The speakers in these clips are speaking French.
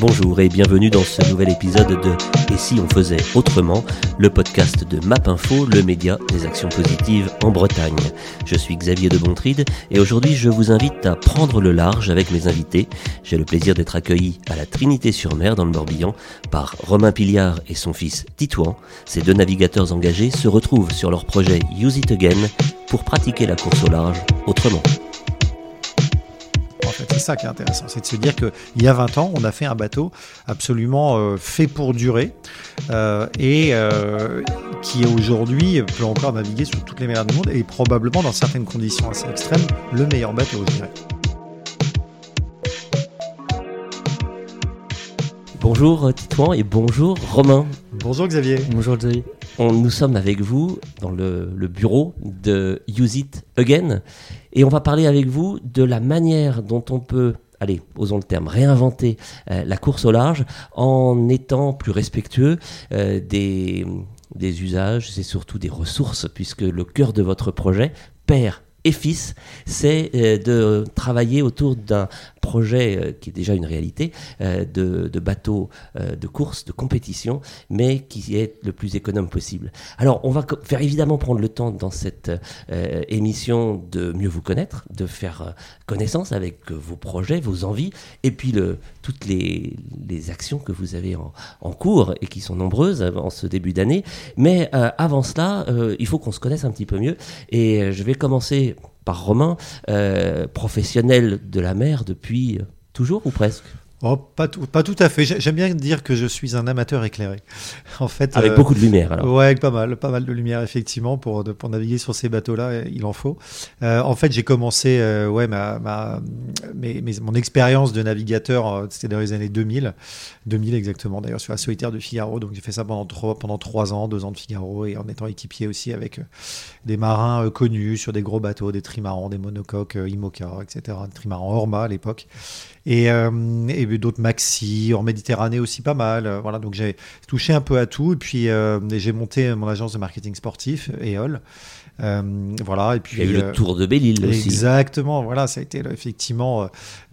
Bonjour et bienvenue dans ce nouvel épisode de Et si on faisait autrement, le podcast de MapInfo, le média des actions positives en Bretagne. Je suis Xavier de Bontride et aujourd'hui je vous invite à prendre le large avec mes invités. J'ai le plaisir d'être accueilli à la Trinité-sur-Mer dans le Morbihan par Romain Piliard et son fils Titouan. Ces deux navigateurs engagés se retrouvent sur leur projet Use It Again pour pratiquer la course au large autrement. C'est ça qui est intéressant, c'est de se dire qu'il y a 20 ans, on a fait un bateau absolument euh, fait pour durer euh, et euh, qui aujourd'hui peut encore naviguer sur toutes les mers du monde et probablement dans certaines conditions assez extrêmes le meilleur bateau, je dirais. Bonjour Titouan et bonjour Romain. Bonjour Xavier. Bonjour Xavier. Nous sommes avec vous dans le, bureau de Use It Again et on va parler avec vous de la manière dont on peut, allez, osons le terme, réinventer euh, la course au large en étant plus respectueux euh, des, des usages et surtout des ressources puisque le cœur de votre projet, Père et fils, c'est euh, de travailler autour d'un projet euh, qui est déjà une réalité euh, de, de bateau de course, de compétition, mais qui est le plus économe possible. Alors, on va faire évidemment prendre le temps dans cette émission de mieux vous connaître, de faire connaissance avec vos projets, vos envies, et puis toutes les, actions que vous avez en, cours et qui sont nombreuses en ce début d'année. Mais avant cela, il faut qu'on se connaisse un petit peu mieux, et je vais commencer Romain, euh, professionnel de la mer depuis toujours ou presque? Oh, pas, tout, pas tout à fait. J'aime bien dire que je suis un amateur éclairé. En fait, avec euh, beaucoup de lumière. Alors. Ouais, pas mal, pas mal de lumière effectivement pour pour naviguer sur ces bateaux-là, il en faut. Euh, en fait, j'ai commencé, euh, ouais, ma, ma mes, mon expérience de navigateur, c'était dans les années 2000, 2000 exactement. D'ailleurs, sur la solitaire de Figaro. Donc, j'ai fait ça pendant trois pendant trois ans, deux ans de Figaro, et en étant équipier aussi avec des marins connus sur des gros bateaux, des trimarans, des monocoques, Imoca, etc. Des trimarans Orma à l'époque et, euh, et d'autres maxi en Méditerranée aussi pas mal. Euh, voilà, donc j'ai touché un peu à tout et puis euh, j'ai monté mon agence de marketing sportif EOL. Euh, voilà, et puis, Il y a eu le Tour de Belle-Île aussi. Exactement, voilà, ça a été effectivement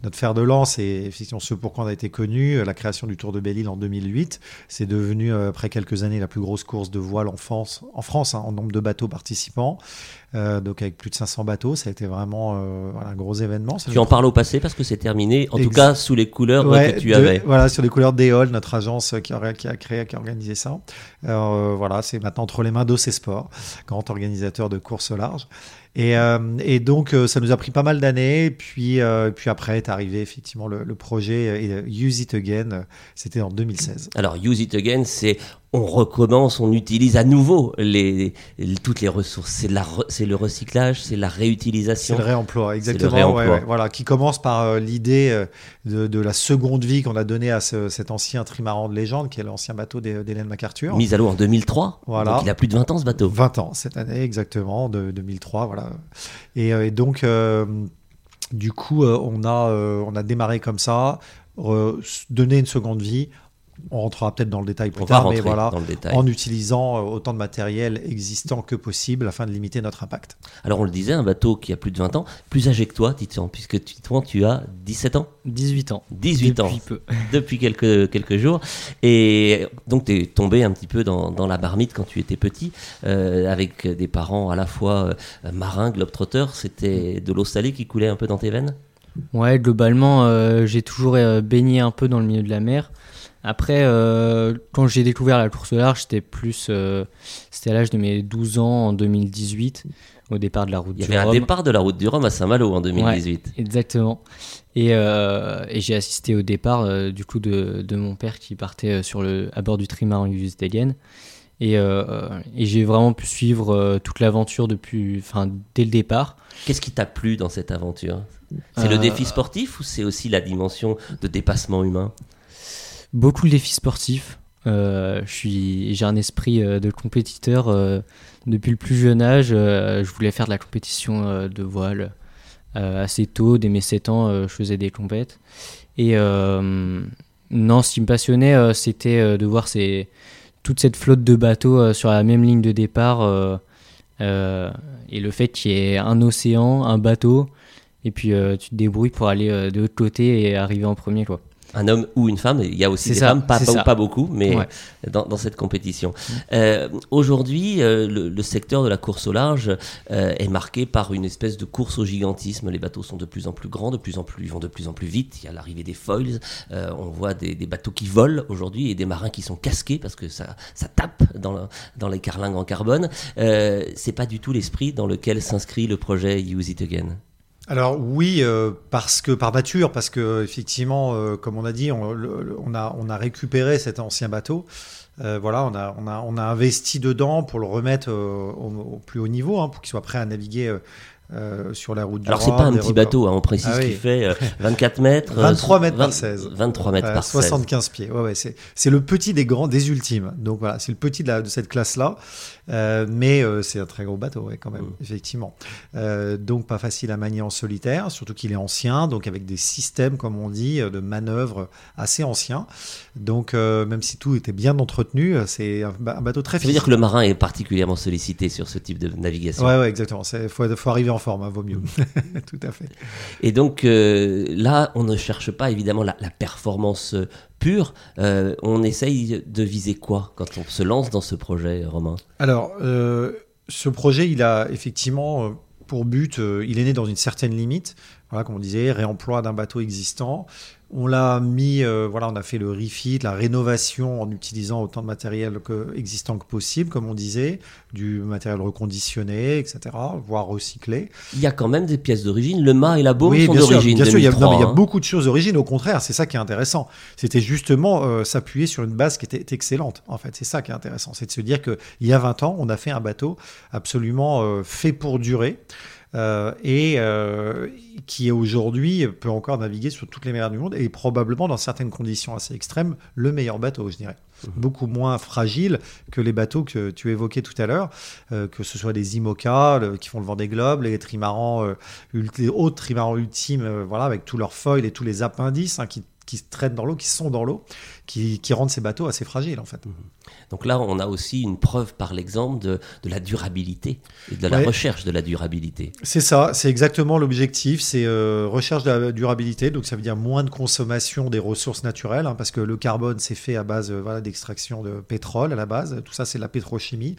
notre fer de lance et effectivement ce pourquoi on a été connu. La création du Tour de Belle-Île en 2008, c'est devenu après quelques années la plus grosse course de voile en France, en, France hein, en nombre de bateaux participants. Euh, donc avec plus de 500 bateaux, ça a été vraiment euh, un gros événement. tu en parles au passé parce que c'est terminé, en tout cas sous les couleurs que tu avais. Voilà, sur les couleurs d'EOL, notre agence qui a, qui a, créé, qui a organisé ça. Euh, voilà, c'est maintenant entre les mains d'OC Sport, grand organisateur de courses au large. Et, et, donc, ça nous a pris pas mal d'années. Puis, puis après est arrivé effectivement le projet Use It Again. C'était en 2016. Alors, Use It Again, c'est on recommence, on utilise à nouveau les, toutes les ressources. C'est, la, c'est le recyclage, c'est la réutilisation. C'est le réemploi, exactement. voilà, qui commence par euh, l'idée euh, de, de, la seconde vie qu'on a donnée à cet ancien trimaran de légende, qui est l'ancien bateau d'Hélène MacArthur. Mise à l'eau en 2003. Voilà. Donc il a plus de 20 ans ce bateau. 20 ans cette année, exactement, de 2003. Voilà. Et, euh, et donc, du coup, on, a, on a démarré comme ça, donner une seconde vie on rentrera peut-être dans le détail plus tard, mais voilà, en utilisant euh, autant de matériel existant que possible afin de limiter notre impact. Alors on le disait, un bateau qui a plus de 20 ans, plus âgé que toi, Titouan, puisque toi tu as 17 ans 18 ans. 18 depuis ans. Peu. Depuis quelques, quelques jours. Et donc tu es tombé un petit peu dans, dans, la marmite quand tu étais petit, euh, avec des parents à la fois euh, marins, globetrotters. C'était de l'eau salée qui coulait un peu dans tes veines? Ouais, globalement, j'ai toujours baigné un peu dans le milieu de la mer. Après, euh, quand j'ai découvert la course au large, c'était plus, euh, c'était à l'âge de mes 12 ans en 2018, au départ de la route du Rhum. Il y avait un départ de la route du Rhum à Saint-Malo en 2018. exactement. Et, euh, et j'ai assisté au départ du coup de, de, mon père qui partait sur le, à bord du trimaran Stegen. Et, et j'ai vraiment pu suivre toute l'aventure depuis, enfin, dès le départ. Qu'est-ce qui t'a plu dans cette aventure? C'est le défi sportif ou c'est aussi la dimension de dépassement humain? Beaucoup de défis sportifs. Euh, j'ai un esprit euh, de compétiteur euh, depuis le plus jeune âge. je voulais faire de la compétition de voile assez tôt. Dès mes 7 ans, je faisais des compètes. Et non, ce qui me passionnait, c'était de voir toute cette flotte de bateaux sur la même ligne de départ. et le fait qu'il y ait un océan, un bateau, et puis tu te débrouilles pour aller de l'autre côté et arriver en premier. Quoi. Un homme ou une femme. Il y a aussi des femmes, pas, pas, beaucoup, mais dans, dans, cette compétition. Mm. Euh, aujourd'hui, euh, le, secteur de la course au large euh, est marqué par une espèce de course au gigantisme. Les bateaux sont de plus en plus grands, de plus en plus, ils vont de plus en plus vite. Il y a l'arrivée des foils. on voit des, des, bateaux qui volent aujourd'hui et des marins qui sont casqués parce que ça, ça tape dans, dans les carlingues en carbone. C'est pas du tout l'esprit dans lequel s'inscrit le projet Use It Again. Alors oui, euh, parce que par nature, parce que effectivement, euh, comme on a dit, on, a, on a récupéré cet ancien bateau. Euh, voilà, on a, on, a, on a investi dedans pour le remettre au, plus haut niveau, hein, pour qu'il soit prêt à naviguer euh, sur la route du Alors, c'est pas un petit bateau, hein, on précise ah qu'il fait 24 euh, mètres. 23 euh, mètres par 16. 23 mètres par 75 pieds. Ouais, ouais, c'est le petit des grands, des ultimes. Donc voilà, c'est le petit de, la, de cette classe-là. mais c'est un très gros bateau, ouais, quand même, mm. effectivement. donc pas facile à manier en solitaire, surtout qu'il est ancien, donc avec des systèmes, comme on dit, de manœuvre assez anciens. Donc même si tout était bien entretenu, c'est un, bateau très Ça veut dire que le marin est particulièrement sollicité sur ce type de navigation. Ouais, ouais exactement. Il faut, faut arriver en en forme, hein, vaut mieux. Tout à fait. Et donc euh, là, on ne cherche pas évidemment la, performance euh, pure. Euh, on essaye de viser quoi quand on se lance dans ce projet, Romain? Alors, ce projet, il a effectivement pour but, il est né dans une certaine limite. Voilà, comme on disait, réemploi d'un bateau existant. On l'a mis, euh, voilà, on a fait le refit, la rénovation en utilisant autant de matériel que, existant que possible, comme on disait, du matériel reconditionné, etc., voire recyclé. Il y a quand même des pièces d'origine. Le mât et la baume sont d'origine. Bien sûr, il y, a, hein. beaucoup de choses d'origine. Au contraire, c'est ça qui est intéressant. C'était justement euh, s'appuyer sur une base qui était excellente. En fait, c'est ça qui est intéressant. C'est de se dire qu'il y a 20 ans, on a fait un bateau absolument euh, fait pour durer. Euh, et euh, qui aujourd'hui peut encore naviguer sur toutes les mers du monde et probablement dans certaines conditions assez extrêmes le meilleur bateau, je dirais. Mmh. Beaucoup moins fragile que les bateaux que tu évoquais tout à l'heure, euh, que ce soit les IMOCA qui font le vent des globes, les trimarans, les autres trimarans ultimes, voilà, avec tous leurs foils et tous les appendices hein, qui qui traînent dans l'eau, qui sont dans l'eau, qui, rendent ces bateaux assez fragiles en fait. Mhm. Donc là, on a aussi une preuve par l'exemple de, la durabilité et de la recherche de la durabilité. C'est ça, c'est exactement l'objectif, c'est euh, recherche de la durabilité, donc ça veut dire moins de consommation des ressources naturelles, hein, parce que le carbone c'est fait à base euh, voilà, d'extraction de pétrole à la base, tout ça c'est la pétrochimie.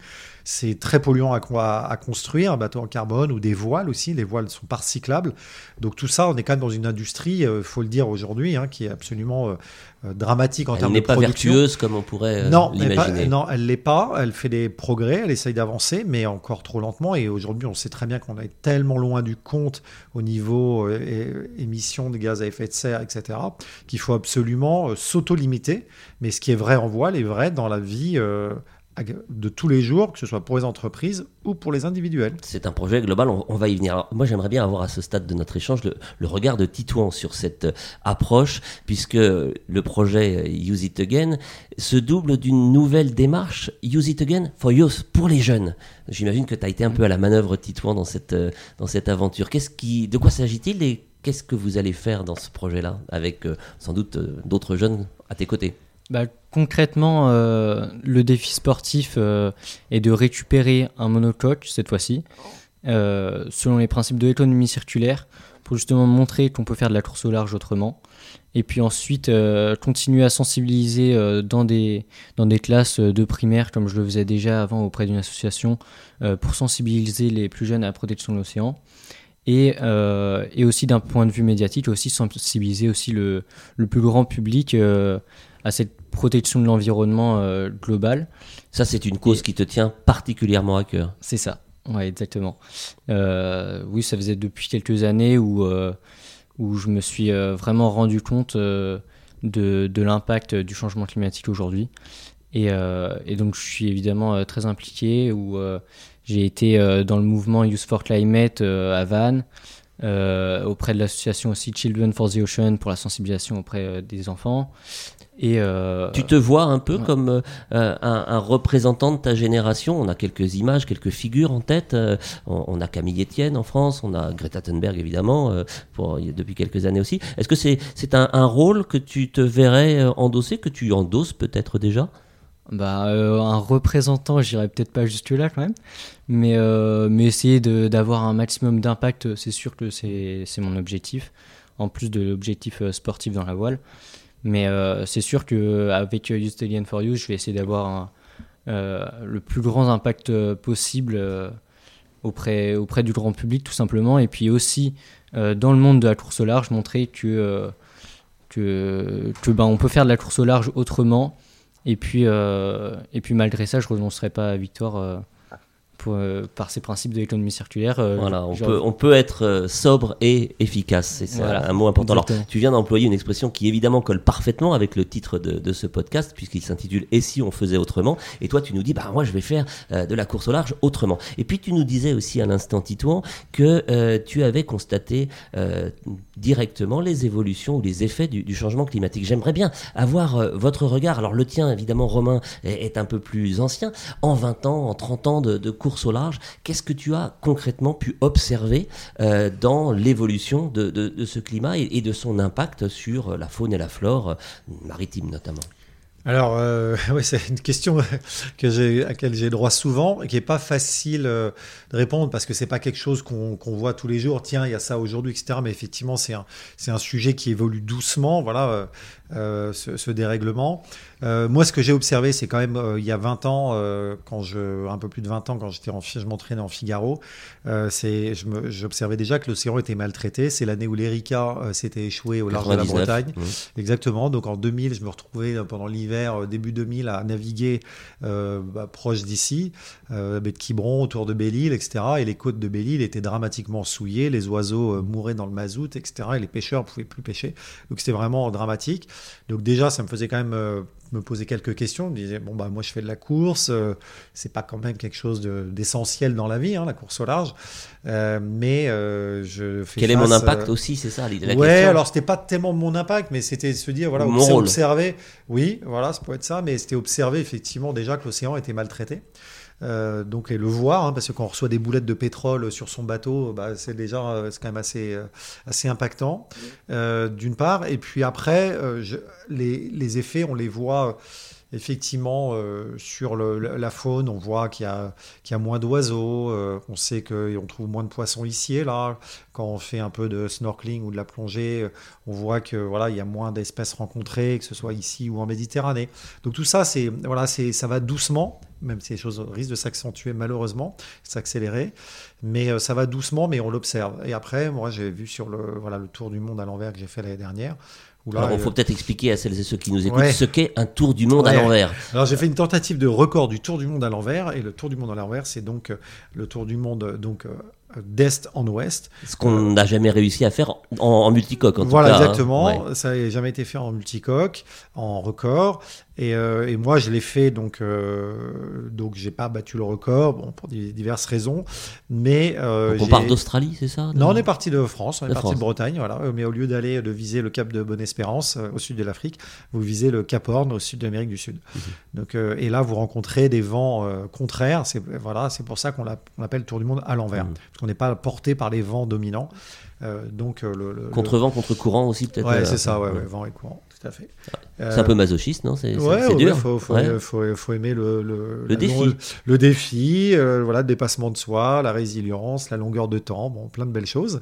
C'est très polluant à, à, construire, un bateau en carbone ou des voiles aussi. Les voiles sont pas recyclables. Donc tout ça, on est quand même dans une industrie, il euh, faut le dire aujourd'hui, hein, qui est absolument euh, dramatique en termes de production. Elle n'est pas vertueuse comme on pourrait non, l'imaginer. Non, elle l'est pas. Elle fait des progrès, elle essaye d'avancer, mais encore trop lentement. Et aujourd'hui, on sait très bien qu'on est tellement loin du compte au niveau émissions de gaz à effet de serre, etc., qu'il faut absolument s'auto-limiter. Mais ce qui est vrai en voile est vrai dans la vie de tous les jours, que ce soit pour les entreprises ou pour les individuels. C'est un projet global, on, va y venir. moi, j'aimerais bien avoir à ce stade de notre échange le, regard de Titouan sur cette euh, approche, puisque le projet euh, Use It Again se double d'une nouvelle démarche, Use It Again for Youth, pour les jeunes. J'imagine que tu as été un peu à la manœuvre, Titouan, dans cette, euh, dans cette aventure. Qu'est-ce qui, de quoi s'agit-il et qu'est-ce que vous allez faire dans ce projet-là, avec sans doute d'autres jeunes à tes côtés? Bah, concrètement, euh, le défi sportif euh, est de récupérer un monocoque cette fois-ci, euh, selon les principes de l'économie circulaire, pour justement montrer qu'on peut faire de la course au large autrement. Et puis ensuite, continuer à sensibiliser dans, des, dans des classes de primaire, comme je le faisais déjà avant auprès d'une association, pour sensibiliser les plus jeunes à la protection de l'océan. Et, et, aussi d'un point de vue médiatique, aussi sensibiliser aussi le, le plus grand public à cette protection de l'environnement euh, global. Ça, c'est une cause qui te tient particulièrement à cœur. C'est ça, ouais, exactement. Euh, oui, ça faisait depuis quelques années où, euh, où je me suis vraiment rendu compte de, de l'impact du changement climatique aujourd'hui. Et, et, donc, je suis évidemment très impliqué, où j'ai été dans le mouvement Youth for Climate à Vannes. auprès de l'association aussi Children for the Ocean pour la sensibilisation auprès des enfants. Et euh, tu te vois un peu comme euh, un, représentant de ta génération. On a quelques images, quelques figures en tête. Euh, on, a Camille Etienne en France, on a Greta Thunberg évidemment pour, depuis quelques années aussi. Est-ce que c'est un, un, rôle que tu te verrais endosser, que tu endosses peut-être déjà? Bah, un représentant, j'irais peut-être pas juste là quand même, mais, mais essayer d'avoir un maximum d'impact, c'est sûr que c'est mon objectif, en plus de l'objectif sportif dans la voile. Mais c'est sûr qu'avec Use Again for You, je vais essayer d'avoir le plus grand impact possible auprès, auprès du grand public, tout simplement. Et puis aussi, dans le monde de la course au large, montrer que, que, que ben, on peut faire de la course au large autrement et puis, euh, et puis malgré ça, je ne renoncerai pas à Victoire euh, euh, par ces principes de l'économie circulaire. voilà, on, peut, on peut être sobre et efficace, c'est un mot important. Alors, tu viens d'employer une expression qui évidemment colle parfaitement avec le titre de, de ce podcast, puisqu'il s'intitule Et si on faisait autrement? Et toi, tu nous dis, bah moi, je vais faire de la course au large autrement. Et puis, tu nous disais aussi à l'instant, Titouan, que tu avais constaté directement les évolutions ou les effets du, changement climatique. J'aimerais bien avoir euh, votre regard. Alors le tien, évidemment, Romain, est, un peu plus ancien. En 20 ans, en 30 ans de, course au large, qu'est-ce que tu as concrètement pu observer euh, dans l'évolution de, ce climat et, de son impact sur la faune et la flore maritime notamment? Alors, euh, c'est une question à laquelle j'ai droit souvent et qui n'est pas facile euh, de répondre parce que c'est pas quelque chose qu'on, voit tous les jours. Tiens, il y a ça aujourd'hui, etc. Mais effectivement, c'est un, un sujet qui évolue doucement. Voilà, euh, ce, dérèglement. Euh, moi, ce que j'ai observé, c'est quand même euh, il y a 20 ans, quand je, un peu plus de 20 ans, quand j'étais en, je m'entraînais en Figaro, c'est, j'observais déjà que l'océan était maltraité. C'est l'année où l'Erika s'était échoué au large de la Bretagne. Exactement. Donc en 2000, je me retrouvais pendant l'hiver, début 2000, à naviguer bah, proche d'ici, baie de Quiberon, autour de Belle-Île, etc. Et les côtes de Belle-Île étaient dramatiquement souillées. Les oiseaux mouraient dans le mazout, etc. Et les pêcheurs ne pouvaient plus pêcher. Donc c'était vraiment dramatique. Donc déjà, ça me faisait quand même euh, me poser quelques questions. Je me disais, bon, bah, moi, je fais de la course. Euh, c'est pas quand même quelque chose d'essentiel dans la vie, hein, la course au large. Euh, mais je fais Quel est mon impact aussi, c'est ça la Ouais, alors c'était pas tellement mon impact, mais c'était se dire, voilà, observer. Oui, voilà, ça peut être ça, mais c'était observer effectivement déjà que l'océan était maltraité. Euh, donc et le voir, hein, parce que quand on reçoit des boulettes de pétrole sur son bateau, bah, c'est déjà euh, c'est quand même assez euh, assez impactant d'une part. Et puis après, les, les, effets, on les voit effectivement sur le, la faune, on voit qu'il y a, qu'il y a moins d'oiseaux, on sait qu'on trouve moins de poissons ici et là. Quand on fait un peu de snorkeling ou de la plongée, on voit que voilà, il y a moins d'espèces rencontrées, que ce soit ici ou en Méditerranée. Donc tout ça, c'est voilà, c'est ça va doucement même si les choses risquent de s'accentuer malheureusement, s'accélérer. Mais euh, ça va doucement, mais on l'observe. Et après, moi, j'ai vu sur le, voilà, le tour du monde à l'envers que j'ai fait l'année dernière. Alors, il faut peut-être expliquer à celles et ceux qui nous écoutent ce qu'est un tour du monde à l'envers. Alors, j'ai fait une tentative de record du tour du monde à l'envers. Et le tour du monde à l'envers, c'est donc euh, le tour du monde donc, euh, d'est en ouest. Ce qu'on n'a jamais réussi à faire en, multicoque, en voilà, tout cas. Voilà, hein. exactement. Ça n'a jamais été fait en multicoque, en record. Et, euh, et moi, je l'ai fait, donc, euh, donc j'ai pas battu le record, bon, pour diverses raisons. Mais euh, on part d'Australie, c'est ça? Non, on est parti de France, on est parti de Bretagne, voilà. Mais au lieu d'aller de viser le cap de Bonne-Espérance au sud de l'Afrique, vous visez le Cap Horn au sud de l'Amérique du Sud. Mhm. Donc, et là, vous rencontrez des vents contraires. C'est voilà, c'est pour ça qu'on l'appelle Tour du monde à l'envers, mhm. parce qu'on n'est pas porté par les vents dominants. donc le, contre vent, contre courant aussi peut-être. Ouais, c'est ça, ouais, ouais, vent et courant tout à fait. C'est un peu masochiste, non? C'est ouais, dur. Il faut, faut, aimer le, le, défi, le défi euh, voilà, le dépassement de soi, la résilience, la longueur de temps, bon, plein de belles choses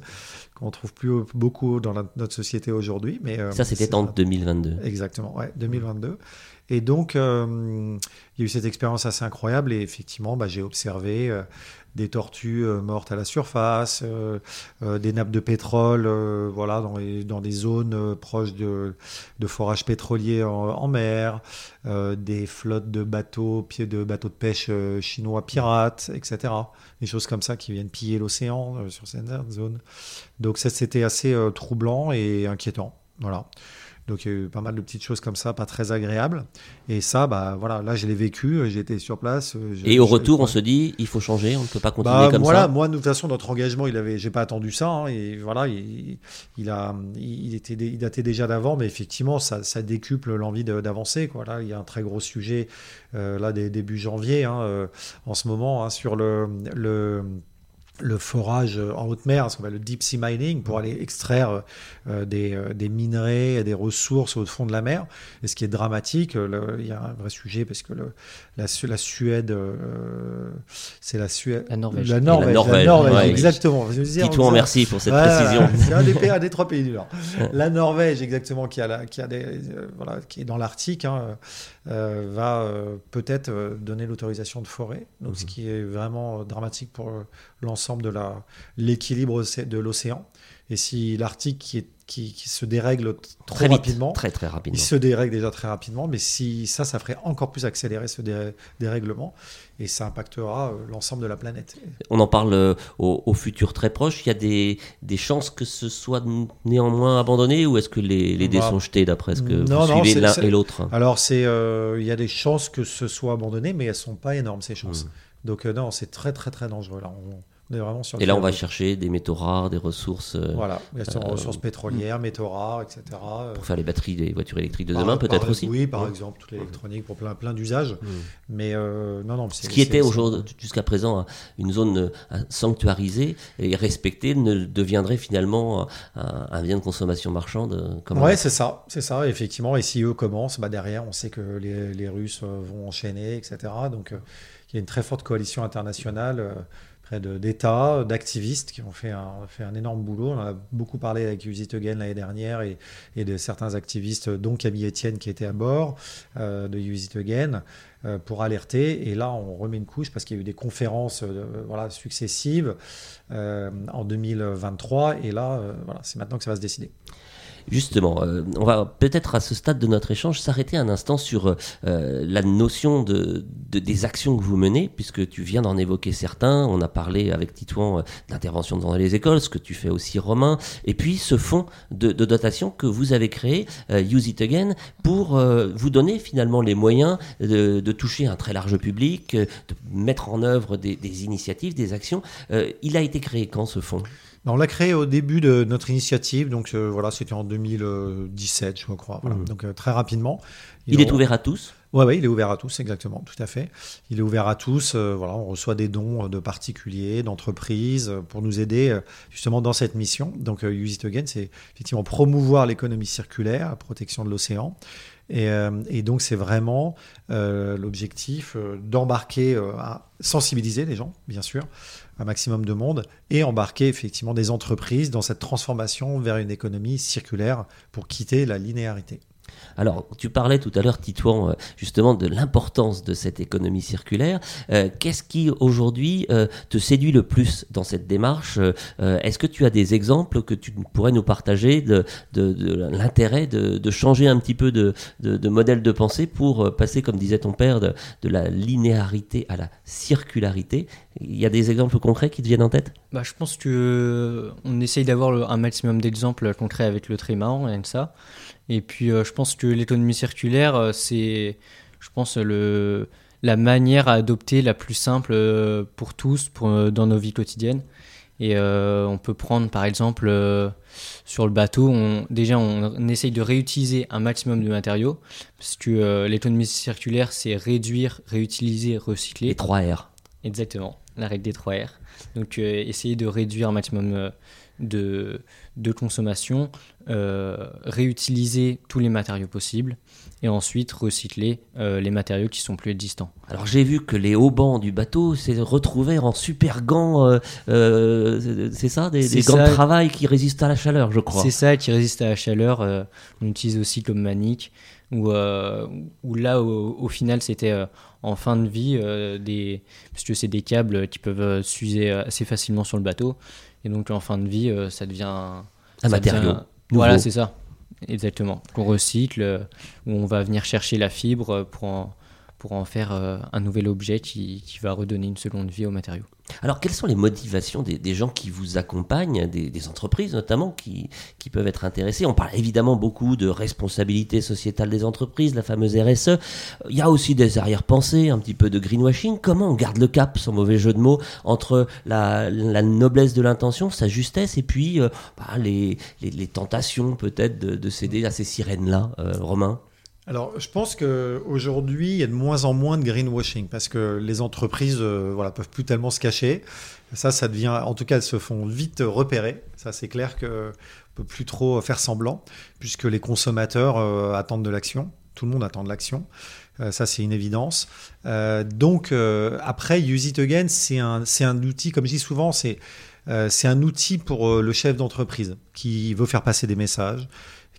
qu'on trouve plus beaucoup dans notre société aujourd'hui. Mais euh, ça, c'était en 2022. Exactement, ouais, 2022. Et donc, euh, il y a eu cette expérience assez incroyable et effectivement, bah, j'ai observé des tortues euh, mortes à la surface, euh, euh, des nappes de pétrole voilà, dans, dans des zones proches de, forages pétroliers en, mer, des flottes de bateaux, pieds de bateaux de pêche chinois pirates, etc. Des choses comme ça qui viennent piller l'océan sur cette zone. Donc ça, c'était assez troublant et inquiétant. Voilà. Donc il y a eu pas mal de petites choses comme ça, pas très agréables. Et ça, bah voilà, là je l'ai vécu, j'étais sur place. Euh, et au retour, on se dit, il faut changer, on ne peut pas continuer bah, comme voilà, ça. Moi, de toute façon, notre engagement, il avait, j'ai pas attendu ça. Hein, et voilà, il, il, a, il était, il datait déjà d'avant, mais effectivement, ça, ça décuple l'envie d'avancer. Quoi. Là, il y a un très gros sujet euh, là début janvier, hein, euh, en ce moment, hein, sur le, le le forage en haute mer, ce qu'on appelle le deep sea mining, pour aller extraire euh, des, euh, des, minerais et des ressources au fond de la mer. Et ce qui est dramatique, le, il y a un vrai sujet parce que le, la, la, Suède, euh, c'est la Suède. La Norvège. La Norvège, la Norvège, la Norvège ouais, exactement. Dis-toi merci pour cette précision. C'est un des, pays, un des trois pays du Nord. la Norvège, exactement, qui, a la, qui, a des, voilà, qui est dans l'Arctique, hein, va peut-être donner l'autorisation de. Donc, mmh. ce qui est vraiment dramatique pour l'ensemble de l'équilibre de l'océan. Et si l'Arctique qui, qui, qui, se dérègle trop très rapidement, très très rapidement, il se dérègle déjà très rapidement, mais si ça, ça ferait encore plus accélérer ce dérèglement et ça impactera euh, l'ensemble de la planète. On en parle euh, au, au, futur très proche. Il y a des, des, chances que ce soit néanmoins abandonné ou est-ce que les, les dés bah, sont jetés d'après ce que non, vous suivez l'un et l'autre? Alors c'est, euh, il y a des chances que ce soit abandonné, mais elles sont pas énormes ces chances. Mmh. Donc euh, non, c'est très très très dangereux là. On, vraiment sur et là, on va chercher des métaux rares, des ressources. Euh, voilà, des euh, ressources pétrolières, métaux rares, etc. Pour faire les batteries des voitures électriques de demain, peut-être aussi. Oui, par exemple, toute l'électronique pour plein, plein d'usages. Mmh. Mais euh, non, non. Ce qui était jusqu'à présent une zone sanctuarisée et respectée ne deviendrait finalement un, bien de consommation marchande. Comme ouais, c'est ça, c'est ça, effectivement. Et si eux commencent, bah derrière, on sait que les, les Russes vont enchaîner, etc. Donc, il y a une très forte coalition internationale d'États, d'activistes qui ont fait un, fait un énorme boulot. On a beaucoup parlé avec Use It Again l'année dernière et, et, de certains activistes, dont Camille Etienne qui était à bord euh, de Use It Again, euh, pour alerter. Et là, on remet une couche parce qu'il y a eu des conférences euh, voilà, successives en 2023. Et là, voilà, c'est maintenant que ça va se décider. Justement, euh, on va peut-être à ce stade de notre échange s'arrêter un instant sur euh, la notion de, de, des actions que vous menez, puisque tu viens d'en évoquer certains. On a parlé avec Titouan euh, d'intervention dans les écoles, ce que tu fais aussi Romain, et puis ce fonds de, dotation que vous avez créé, euh, Use It Again, pour euh, vous donner finalement les moyens de, de, toucher un très large public, de mettre en œuvre des, des initiatives, des actions. il a été créé quand ce fonds? On l'a créé au début de notre initiative, donc euh, voilà, c'était en 2017, je crois. Voilà. Mmh. Donc euh, très rapidement. Il, est ouvert à tous Oui, ouais, il est ouvert à tous, exactement, tout à fait. Il est ouvert à tous. Euh, voilà, on reçoit des dons de particuliers, d'entreprises, pour nous aider justement dans cette mission. Donc Use It Again, c'est effectivement promouvoir l'économie circulaire, la protection de l'océan. Et, et, donc c'est vraiment l'objectif d'embarquer, à sensibiliser les gens, bien sûr, un maximum de monde et embarquer effectivement des entreprises dans cette transformation vers une économie circulaire pour quitter la linéarité. Alors, tu parlais tout à l'heure, Titouan, euh, justement de l'importance de cette économie circulaire. Euh, qu'est-ce qui aujourd'hui euh, te séduit le plus dans cette démarche Est-ce que tu as des exemples que tu pourrais nous partager de, l'intérêt de, changer un petit peu de, modèle de pensée pour passer, comme disait ton père, de, la linéarité à la circularité? Il y a des exemples concrets qui te viennent en tête? Bah, Je pense que on essaye d'avoir un maximum d'exemples concrets avec le trimaran et ça. Et puis, euh, je pense que l'économie circulaire, euh, c'est, je pense, le, la manière à adopter la plus simple euh, pour tous pour, dans nos vies quotidiennes. Et on peut prendre, par exemple, sur le bateau, déjà, on, on, essaye de réutiliser un maximum de matériaux, parce que l'économie circulaire, c'est réduire, réutiliser, recycler. Les 3 R. Exactement, la règle des 3 R. Donc, essayer de réduire un maximum de, de consommation, euh, réutiliser tous les matériaux possibles et ensuite recycler euh, les matériaux qui sont plus existants. Alors j'ai vu que les haubans du bateau s'est retrouvé en super gants, euh, c'est ça, des, gants de travail qui résistent à la chaleur, je crois. C'est ça, qui résistent à la chaleur. on utilise aussi comme manique, où, où là au, final c'était en fin de vie, des, puisque c'est des câbles qui peuvent s'user assez facilement sur le bateau. Et donc en fin de vie, euh, ça devient un matériau. Voilà, c'est ça. Exactement. Qu'on recycle, euh, où on va venir chercher la fibre pour en, pour en faire euh, un nouvel objet qui, qui, va redonner une seconde vie au matériau. Alors, quelles sont les motivations des, des gens qui vous accompagnent, des, des, entreprises notamment, qui, qui peuvent être intéressées? On parle évidemment beaucoup de responsabilité sociétale des entreprises, la fameuse RSE. Il y a aussi des arrière-pensées, un petit peu de greenwashing. Comment on garde le cap, sans mauvais jeu de mots, entre la, la noblesse de l'intention, sa justesse, et puis euh, bah, les, les, les, tentations peut-être de, de, céder à ces sirènes-là, euh, Romain? Alors, je pense qu'aujourd'hui, il y a de moins en moins de greenwashing parce que les entreprises euh, voilà, peuvent plus tellement se cacher. Ça, ça devient, en tout cas, elles se font vite repérer. Ça, c'est clair qu'on ne peut plus trop faire semblant puisque les consommateurs euh, attendent de l'action. Tout le monde attend de l'action. Euh, ça, c'est une évidence. donc, après, Use It Again, c'est un, un outil, comme je dis souvent, c'est c'est un outil pour le chef d'entreprise qui veut faire passer des messages,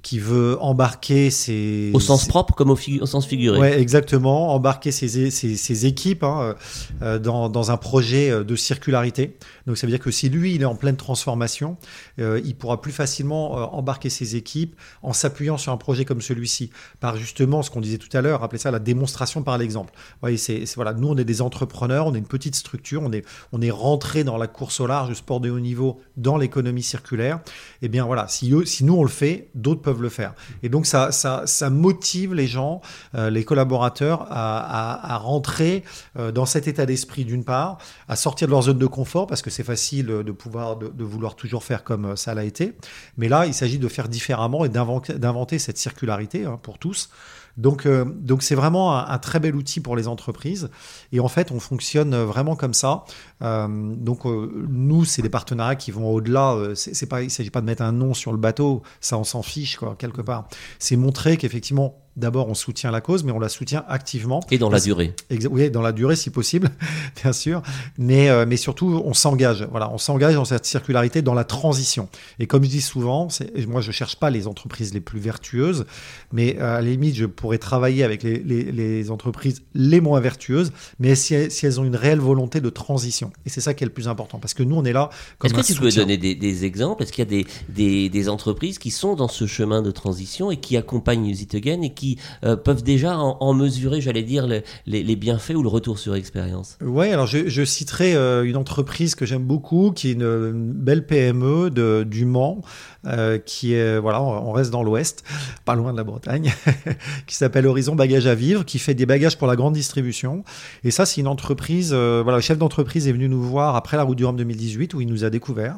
qui veut embarquer ses... Au sens propre comme au, sens figuré. Oui, exactement. Embarquer ses, ses, équipes hein, euh, dans, dans, un projet euh, de circularité. Donc ça veut dire que si lui, il est en pleine transformation, euh, il pourra plus facilement embarquer ses équipes en s'appuyant sur un projet comme celui-ci. Par justement ce qu'on disait tout à l'heure, rappelez ça la démonstration par l'exemple. Voyez, c'est, voilà, nous, on est des entrepreneurs, on est une petite structure, on est, on est rentré dans la course au large, le sport de haut niveau, dans l'économie circulaire. Et eh bien voilà, si, si nous, on le fait, d'autres peuvent le faire. Et donc ça, ça, ça motive les gens, euh, les collaborateurs à, à, rentrer euh, dans cet état d'esprit d'une part, à sortir de leur zone de confort parce que c'est facile de pouvoir de, vouloir toujours faire comme euh, ça l'a été. Mais là, il s'agit de faire différemment et d'inventer cette circularité hein, pour tous. Donc, donc c'est vraiment un, très bel outil pour les entreprises. Et en fait, on fonctionne vraiment comme ça. Euh, donc euh, nous, c'est des partenariats qui vont au-delà. Euh, c'est pas, il ne s'agit pas de mettre un nom sur le bateau, ça on s'en fiche quoi, quelque part. C'est montrer qu'effectivement, d'abord on soutient la cause, mais on la soutient activement. Et dans la durée. Oui, dans la durée si possible, bien sûr. Mais, mais surtout, on s'engage. Voilà, on s'engage dans cette circularité, dans la transition. Et comme je dis souvent, moi je cherche pas les entreprises les plus vertueuses, mais à la limite, je pourrais travailler avec les, les, les entreprises les moins vertueuses, mais si, si elles ont une réelle volonté de transition. Et c'est ça qui est le plus important, parce que nous, on est là Est-ce que tu peux donner des, exemples? Est-ce qu'il y a des, des, entreprises qui sont dans ce chemin de transition et qui accompagnent Use It Again et qui euh, peuvent déjà en, mesurer, j'allais dire, les, bienfaits ou le retour sur expérience? Oui, alors je, citerai euh, une entreprise que j'aime beaucoup, qui est une, belle PME de, du Mans, euh, qui est, voilà, on reste dans l'Ouest, pas loin de la Bretagne, qui s'appelle Horizon Bagages à Vivre, qui fait des bagages pour la grande distribution. Et ça, c'est une entreprise, voilà, le chef d'entreprise est venu nous voir après la Route du Rhum 2018 où il nous a découvert.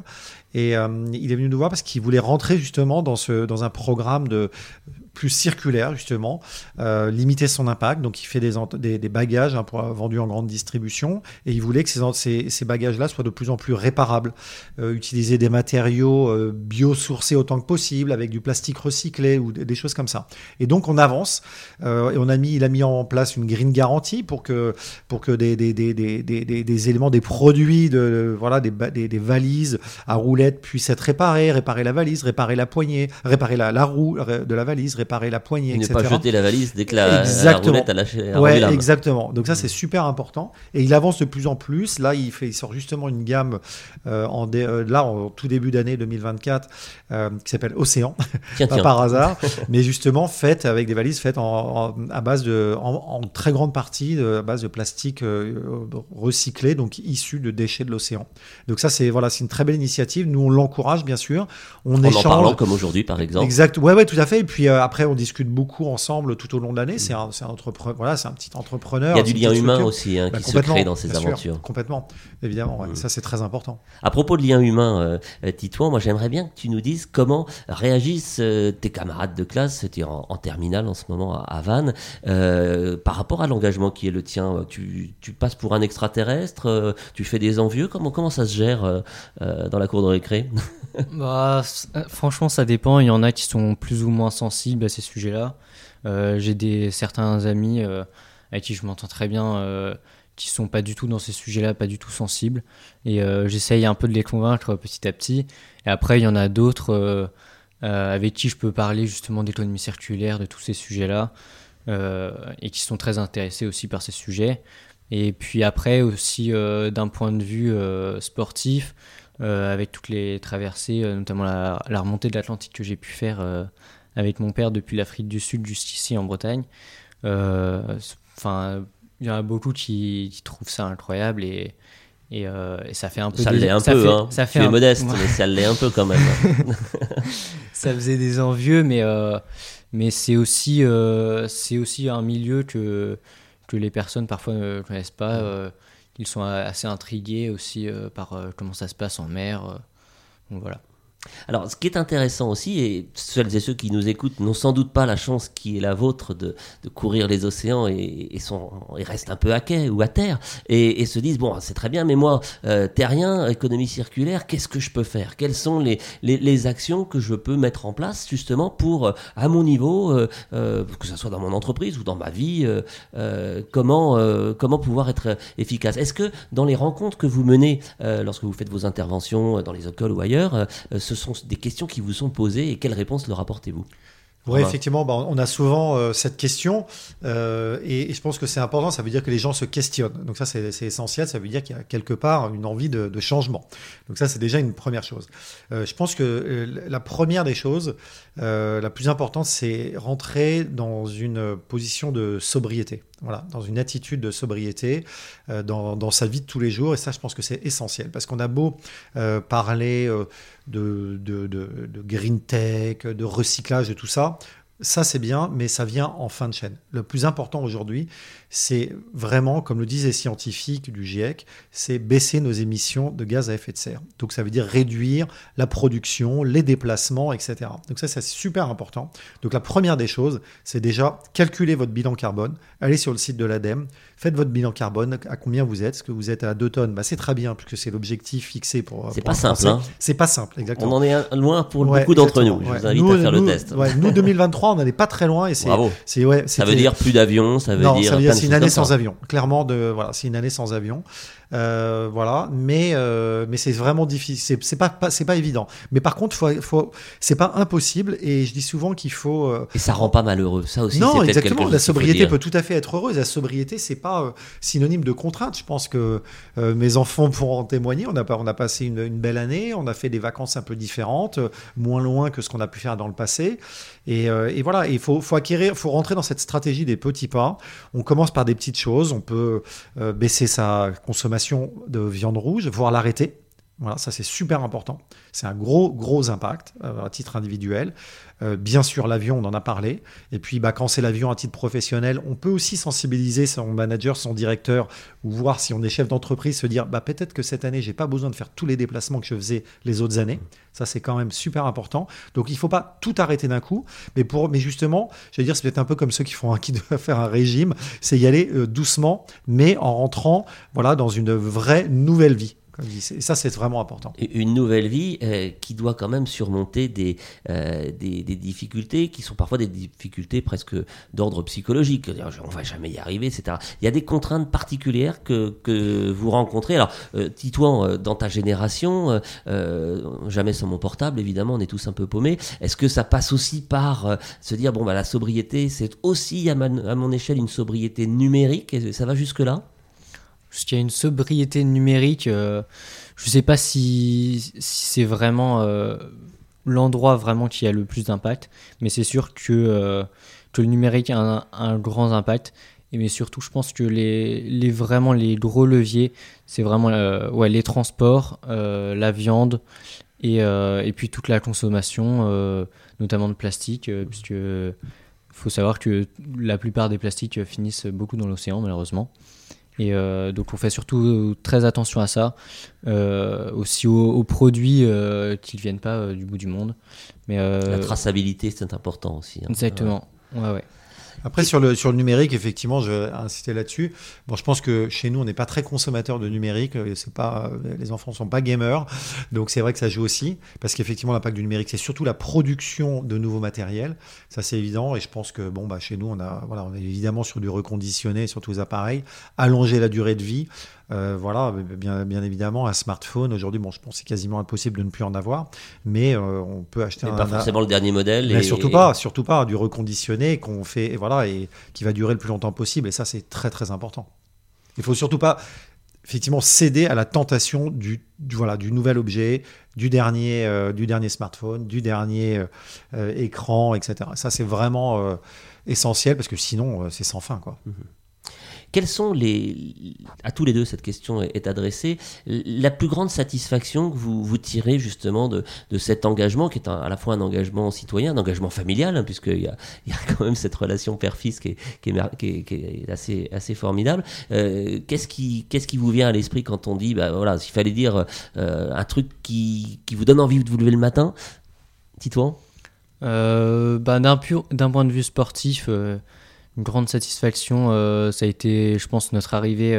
Et euh, il est venu nous voir parce qu'il voulait rentrer justement dans, ce, dans un programme de plus circulaire justement, euh, limiter son impact. Donc il fait des, des, bagages hein, pour, vendus en grande distribution et il voulait que ces, ces, bagages-là soient de plus en plus réparables. Euh, utiliser des matériaux euh, biosourcés autant que possible avec du plastique recyclé ou des choses comme ça. Et donc on avance euh, et on a mis, il a mis en place une green guarantee pour que, pour que des, des, éléments, des produits, de, voilà, des, des, valises à puissent être réparés, réparer la valise, réparer la poignée, réparer la, la roue de la valise, réparer la poignée, etc. Ne pas jeter la valise dès que la, la roulette a lâché. ouais, exactement. Donc ça, c'est super important. Et il avance de plus en plus. Là, il, fait, il sort justement une gamme euh, en euh, là, en tout début d'année 2024 euh, qui s'appelle Océan. pas par hasard, mais justement faite avec des valises faites en, à base de, en, très grande partie de, à base de plastique recyclé, donc issu de déchets de l'océan. Donc ça, c'est voilà, c'est une très belle initiative. Nous, on l'encourage bien sûr. On en échange. En parlant comme aujourd'hui, par exemple. Exact. Ouais, ouais, tout à fait. Et puis après, on discute beaucoup ensemble tout au long de l'année. C'est un, un, voilà, c'est un petit entrepreneur. Il y a du lien humain aussi hein, bah, qui se crée dans ces aventures. complètement, évidemment. Mm. Ça, c'est très important. À propos de lien humain, euh, Titouan, moi, j'aimerais bien que tu nous dises comment réagissent euh, tes camarades de classe, tu es en, terminale en ce moment à, Vannes, euh, par rapport à l'engagement qui est le tien. Tu, tu passes pour un extraterrestre, euh, tu fais des envieux. Comment, comment ça se gère dans la cour de récré bah, Franchement, ça dépend. Il y en a qui sont plus ou moins sensibles à ces sujets-là. Euh, j'ai certains amis euh, avec qui je m'entends très bien, euh, qui sont pas du tout dans ces sujets-là, pas du tout sensibles. Et j'essaye un peu de les convaincre petit à petit. Et après, il y en a d'autres avec qui je peux parler justement d'économie circulaire, de tous ces sujets-là, et qui sont très intéressés aussi par ces sujets. Et puis après aussi d'un point de vue sportif, avec toutes les traversées, notamment la, la remontée de l'Atlantique que j'ai pu faire avec mon père depuis l'Afrique du Sud jusqu'ici en Bretagne. Euh, enfin, il y en a beaucoup qui, trouvent ça incroyable et, euh, et, ça fait un peu. Ça l'est un peu, hein. Ça fait tu es modeste, mais ça l'est un peu quand même. ça faisait des envieux, mais, euh, mais c'est aussi, c'est aussi un milieu que, que les personnes parfois ne connaissent pas. Ils sont assez intrigués aussi par comment ça se passe en mer. donc voilà. Alors, ce qui est intéressant aussi, et celles et ceux qui nous écoutent n'ont sans doute pas la chance qui est la vôtre de, courir les océans et, restent un peu à quai ou à terre et, se disent bon, c'est très bien, mais moi, euh, terrien, économie circulaire, qu'est-ce que je peux faire? Quelles sont les, actions que je peux mettre en place justement pour, euh, à mon niveau, euh, que ce soit dans mon entreprise ou dans ma vie, comment, pouvoir être efficace? Est-ce que dans les rencontres que vous menez lorsque vous faites vos interventions dans les écoles ou ailleurs, sont des questions qui vous sont posées et quelles réponses leur apportez-vous? Oui, effectivement, bah, on a souvent euh, cette question euh, et, et, je pense que c'est important. Ça veut dire que les gens se questionnent. Donc ça, c'est essentiel. Ça veut dire qu'il y a quelque part une envie de, de changement. Donc ça, c'est déjà une première chose. Euh, je pense que la première des choses, la plus importante, c'est rentrer dans une position de sobriété. Voilà, dans une attitude de sobriété euh, dans, sa vie de tous les jours. Et ça, je pense que c'est essentiel. Parce qu'on a beau euh, parler euh, de, de, green tech, de recyclage, de tout ça. Ça, c'est bien, mais ça vient en fin de chaîne. Le plus important aujourd'hui, c'est vraiment, comme le disent les scientifiques du GIEC, c'est baisser nos émissions de gaz à effet de serre. Donc ça veut dire réduire la production, les déplacements, etc. Donc ça, c'est super important. Donc la première des choses, c'est déjà calculer votre bilan carbone, allez sur le site de l'ADEME, faites votre bilan carbone, à combien vous êtes, est-ce que vous êtes à 2 tonnes bah, C'est très bien, puisque c'est l'objectif fixé pour... C'est pas simple. Hein c'est pas simple, exactement. On en est loin pour ouais, beaucoup d'entre nous. Je ouais. vous invite nous, à faire nous, le test. Ouais, nous, 2023, on n'allait pas très loin. Et Bravo. Ouais, ça veut dire plus d'avions, ça veut non, dire... Ça veut dire c'est une année sans avion. Clairement, de, voilà, c'est une année sans avion. Euh, voilà, mais euh, mais c'est vraiment difficile. C'est pas, pas c'est pas évident. Mais par contre, faut, faut c'est pas impossible. Et je dis souvent qu'il faut. Euh... Et ça rend pas malheureux. Ça aussi. Non, exactement. La sobriété peut tout à fait être heureuse. La sobriété, c'est pas euh, synonyme de contrainte. Je pense que mes enfants pourront en témoigner. On a on a passé une, une, belle année. On a fait des vacances un peu différentes, moins loin que ce qu'on a pu faire dans le passé. Et, et voilà. Il faut, faut acquérir, faut rentrer dans cette stratégie des petits pas. On commence par des petites choses. On peut baisser sa consommation de viande rouge, voire l'arrêter. Voilà, ça c'est super important. C'est un gros, gros impact euh, à titre individuel. Euh, bien sûr, l'avion, on en a parlé. Et puis, bah, quand c'est l'avion à titre professionnel, on peut aussi sensibiliser son manager, son directeur, ou voir si on est chef d'entreprise, se dire bah, peut-être que cette année, j'ai pas besoin de faire tous les déplacements que je faisais les autres années. Ça, c'est quand même super important. Donc, il faut pas tout arrêter d'un coup. Mais, pour, mais justement, je vais dire, c'est peut-être un peu comme ceux qui, font, qui doivent faire un régime c'est y aller euh, doucement, mais en rentrant voilà, dans une vraie nouvelle vie. Et ça, c'est vraiment important. Une nouvelle vie euh, qui doit quand même surmonter des, euh, des, des, difficultés qui sont parfois des difficultés presque d'ordre psychologique. On va jamais y arriver, etc. Il y a des contraintes particulières que, que vous rencontrez. Alors, euh, Titouan, euh, dans ta génération, euh, jamais sans mon portable, évidemment, on est tous un peu paumés. Est-ce que ça passe aussi par se dire, bon, bah, la sobriété, c'est aussi à, ma, à mon échelle une sobriété numérique? Et Ça va jusque-là? Qu'il y a une sobriété numérique. Euh, je ne sais pas si, c'est vraiment euh, l'endroit vraiment qui a le plus d'impact, mais c'est sûr que, euh, que le numérique a un, grand impact. Et mais surtout, je pense que les, vraiment les gros leviers, c'est vraiment les transports, la viande et, et puis toute la consommation, notamment de plastique, puisque faut savoir que la plupart des plastiques finissent beaucoup dans l'océan, malheureusement. Et euh, donc on fait surtout très attention à ça, euh, aussi aux, aux produits euh, qui ne viennent pas euh, du bout du monde. Mais, La traçabilité, c'est important aussi. Hein. Exactement, ouais, ouais. Après, sur le, sur le numérique, effectivement, je vais insister là-dessus. Bon, je pense que chez nous, on n'est pas très consommateur de numérique. C'est pas, les enfants ne sont pas gamers. Donc, c'est vrai que ça joue aussi. Parce qu'effectivement, l'impact du numérique, c'est surtout la production de nouveaux matériels. Ça, c'est évident. Et je pense que, bon, bah, chez nous, on, a, voilà, on est évidemment sur du reconditionné, sur tous les appareils. Allonger la durée de vie. Euh, voilà, bien, bien, évidemment, un smartphone aujourd'hui, bon, je pense c'est quasiment impossible de ne plus en avoir, mais euh, on peut acheter mais un. Pas forcément un, le dernier modèle. Mais et... surtout pas, surtout pas du reconditionné qu'on fait, et voilà, et qui va durer le plus longtemps possible. Et ça, c'est très très important. Il faut surtout pas effectivement céder à la tentation du, du, voilà, du nouvel objet, du dernier, euh, du dernier smartphone, du dernier euh, écran, etc. Ça, c'est vraiment euh, essentiel parce que sinon, c'est sans fin. Quoi. Mmh. Quels sont les, à tous les deux, cette question est adressée, la plus grande satisfaction que vous, vous tirez justement de, de cet engagement, qui est à la fois un engagement citoyen, un engagement familial, hein, puisqu'il y a, il y a quand même cette relation père-fils qui est, qui est, qui est, assez, assez formidable. Euh, qu'est-ce, qui, qui vous vient à l'esprit quand on dit, bah, voilà, s'il fallait dire euh, un truc qui, qui vous donne envie de vous lever le matin Titouan? Euh, bah, d'un, d'un point de vue sportif, euh, une grande satisfaction, euh, ça a été, je pense, notre arrivée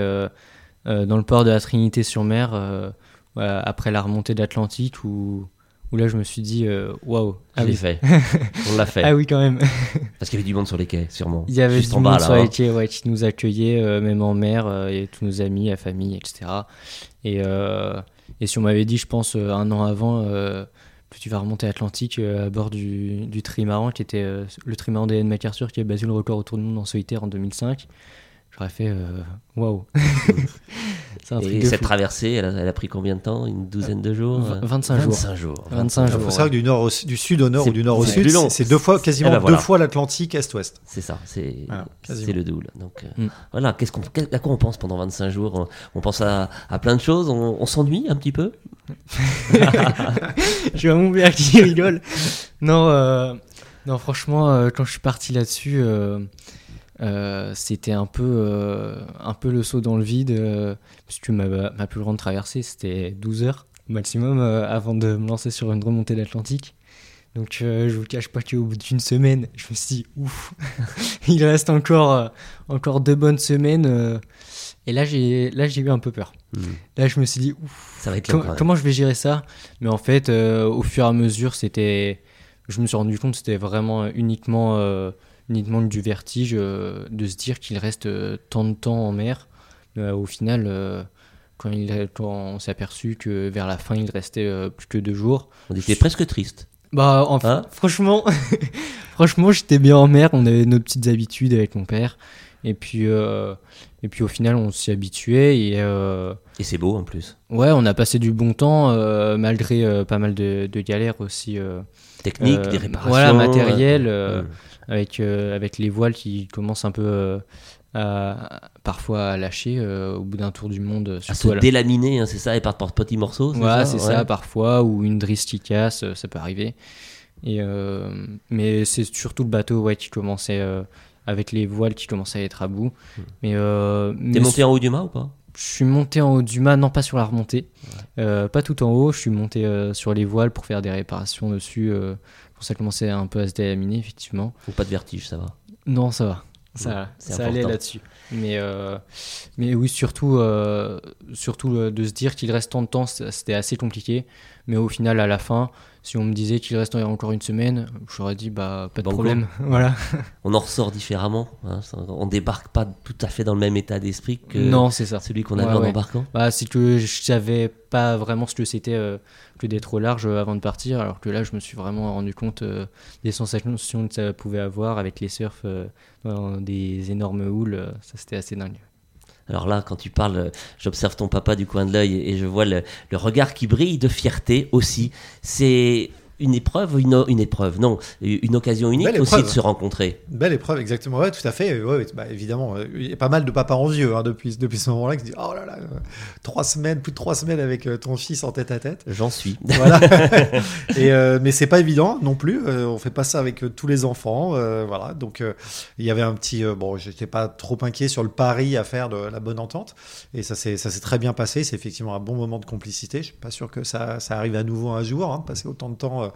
dans le port de la Trinité-sur-Mer après la remontée de l'Atlantique où, où là je me suis dit waouh. Ah fait. On l'a fait. Ah oui, quand même. Parce qu'il y avait du monde sur les quais, sûrement. Il y avait du monde sur les quais ouais, qui nous accueillait, même en mer, et tous nos amis, la famille, etc. Et, et si on m'avait dit, je pense, un an avant, tu vas remonter Atlantique euh, à bord du, du trimaran, qui était euh, le trimaran d'Hélène MacArthur, qui a battu le record autour du monde en solitaire en 2005. J'aurais fait euh, waouh! Et cette traversée, elle a, pris combien de temps? Une douzaine de jours? 25 jours. 25 jours. 25 jours. Il faut savoir que du, nord du sud au nord ou du nord au sud, c'est deux fois, quasiment eh ben deux fois l'Atlantique est-ouest. C'est ça, c'est le double. Donc mm. voilà, qu'est-ce qu'on, à quoi on pense pendant 25 jours? On, pense à, à, plein de choses, on, on s'ennuie un petit peu? Je vois mon père qui rigole. Non, euh, non franchement, euh, quand je suis parti là-dessus, euh, c'était un peu, un peu le saut dans le vide, puisque ma, ma plus grande traversée, c'était 12 heures maximum avant de me lancer sur une remontée d'Atlantique. Donc je vous cache pas qu'au bout d'une semaine, je me suis dit, ouf, il reste encore, encore deux bonnes semaines. Et là, j'ai là j'ai eu un peu peur. Hmm. Là, je me suis dit, ouf, ça va être comment je vais gérer ça? Mais en fait, euh, au fur et à mesure, c'était, je me suis rendu compte, c'était vraiment uniquement, euh, uniquement du vertige euh, de se dire qu'il reste tant de temps en mer. au final, quand, il, quand on s'est aperçu que vers la fin, il restait plus que deux jours, on était presque triste. Bah, hein franchement, franchement, j'étais bien en mer. On avait nos petites habitudes avec mon père. Et puis, euh, et puis au final, on s'y habituait. Et, euh, et c'est beau en plus. Ouais, on a passé du bon temps, euh, malgré pas mal de, galères aussi. Techniques, des réparations. Voilà, matériel, avec, avec les voiles qui commencent un peu à, parfois à lâcher au bout d'un tour du monde. À se délaminer, hein, c'est ça, et par, par petits morceaux Ouais, c'est ça, parfois, ou une drisse qui casse, ça peut arriver. Et, mais c'est surtout le bateau ouais, qui commençait avec les voiles qui commençaient à être à bout. Hmm. Mais, euh, T'es monté en haut du mât ou pas? Je suis monté en haut du mât, non pas sur la remontée, euh, pas tout en haut. Je suis monté euh, sur les voiles pour faire des réparations dessus. Euh, pour ça commençait un peu à se délaminer effectivement. Ou pas de vertige, ça va Non, ça va. Ça, ça allait là-dessus. Mais, mais oui, surtout, surtout de se dire qu'il reste tant de temps, c'était assez compliqué. Mais au final, à la fin, si on me disait qu'il reste encore une semaine, j'aurais dit bah pas de problème. voilà. On en ressort différemment. Hein, on débarque pas tout à fait dans le même état d'esprit que non, c'est ça. celui qu'on avait en embarquant. Bah, c'est que je savais pas vraiment ce que c'était euh, que d'être au large euh, avant de partir, alors que là je me suis vraiment rendu compte euh, des sensations que ça pouvait avoir avec les surfs dans des énormes houles. ça c'était assez dingue. Alors là, quand tu parles, j'observe ton papa du coin de l'œil et je vois le, le regard qui brille de fierté aussi. C'est une épreuve, une, une épreuve, non, une occasion unique aussi de se rencontrer. belle épreuve, exactement. Ouais, tout à fait. Ouais, bah, évidemment, euh, il y a pas mal de papas envieux hein, depuis, depuis ce moment-là qui se disent Oh là là, euh, trois semaines, plus de trois semaines avec euh, ton fils en tête à tête. J'en suis. Voilà. Et, mais c'est pas évident non plus. on fait pas ça avec tous les enfants. voilà. Donc il y avait un petit. bon, j'étais pas trop inquiet sur le pari à faire de la bonne entente. Et ça s'est très bien passé. C'est effectivement un bon moment de complicité. Je suis pas sûr que ça, ça arrive à nouveau un jour, hein, passer autant de temps euh,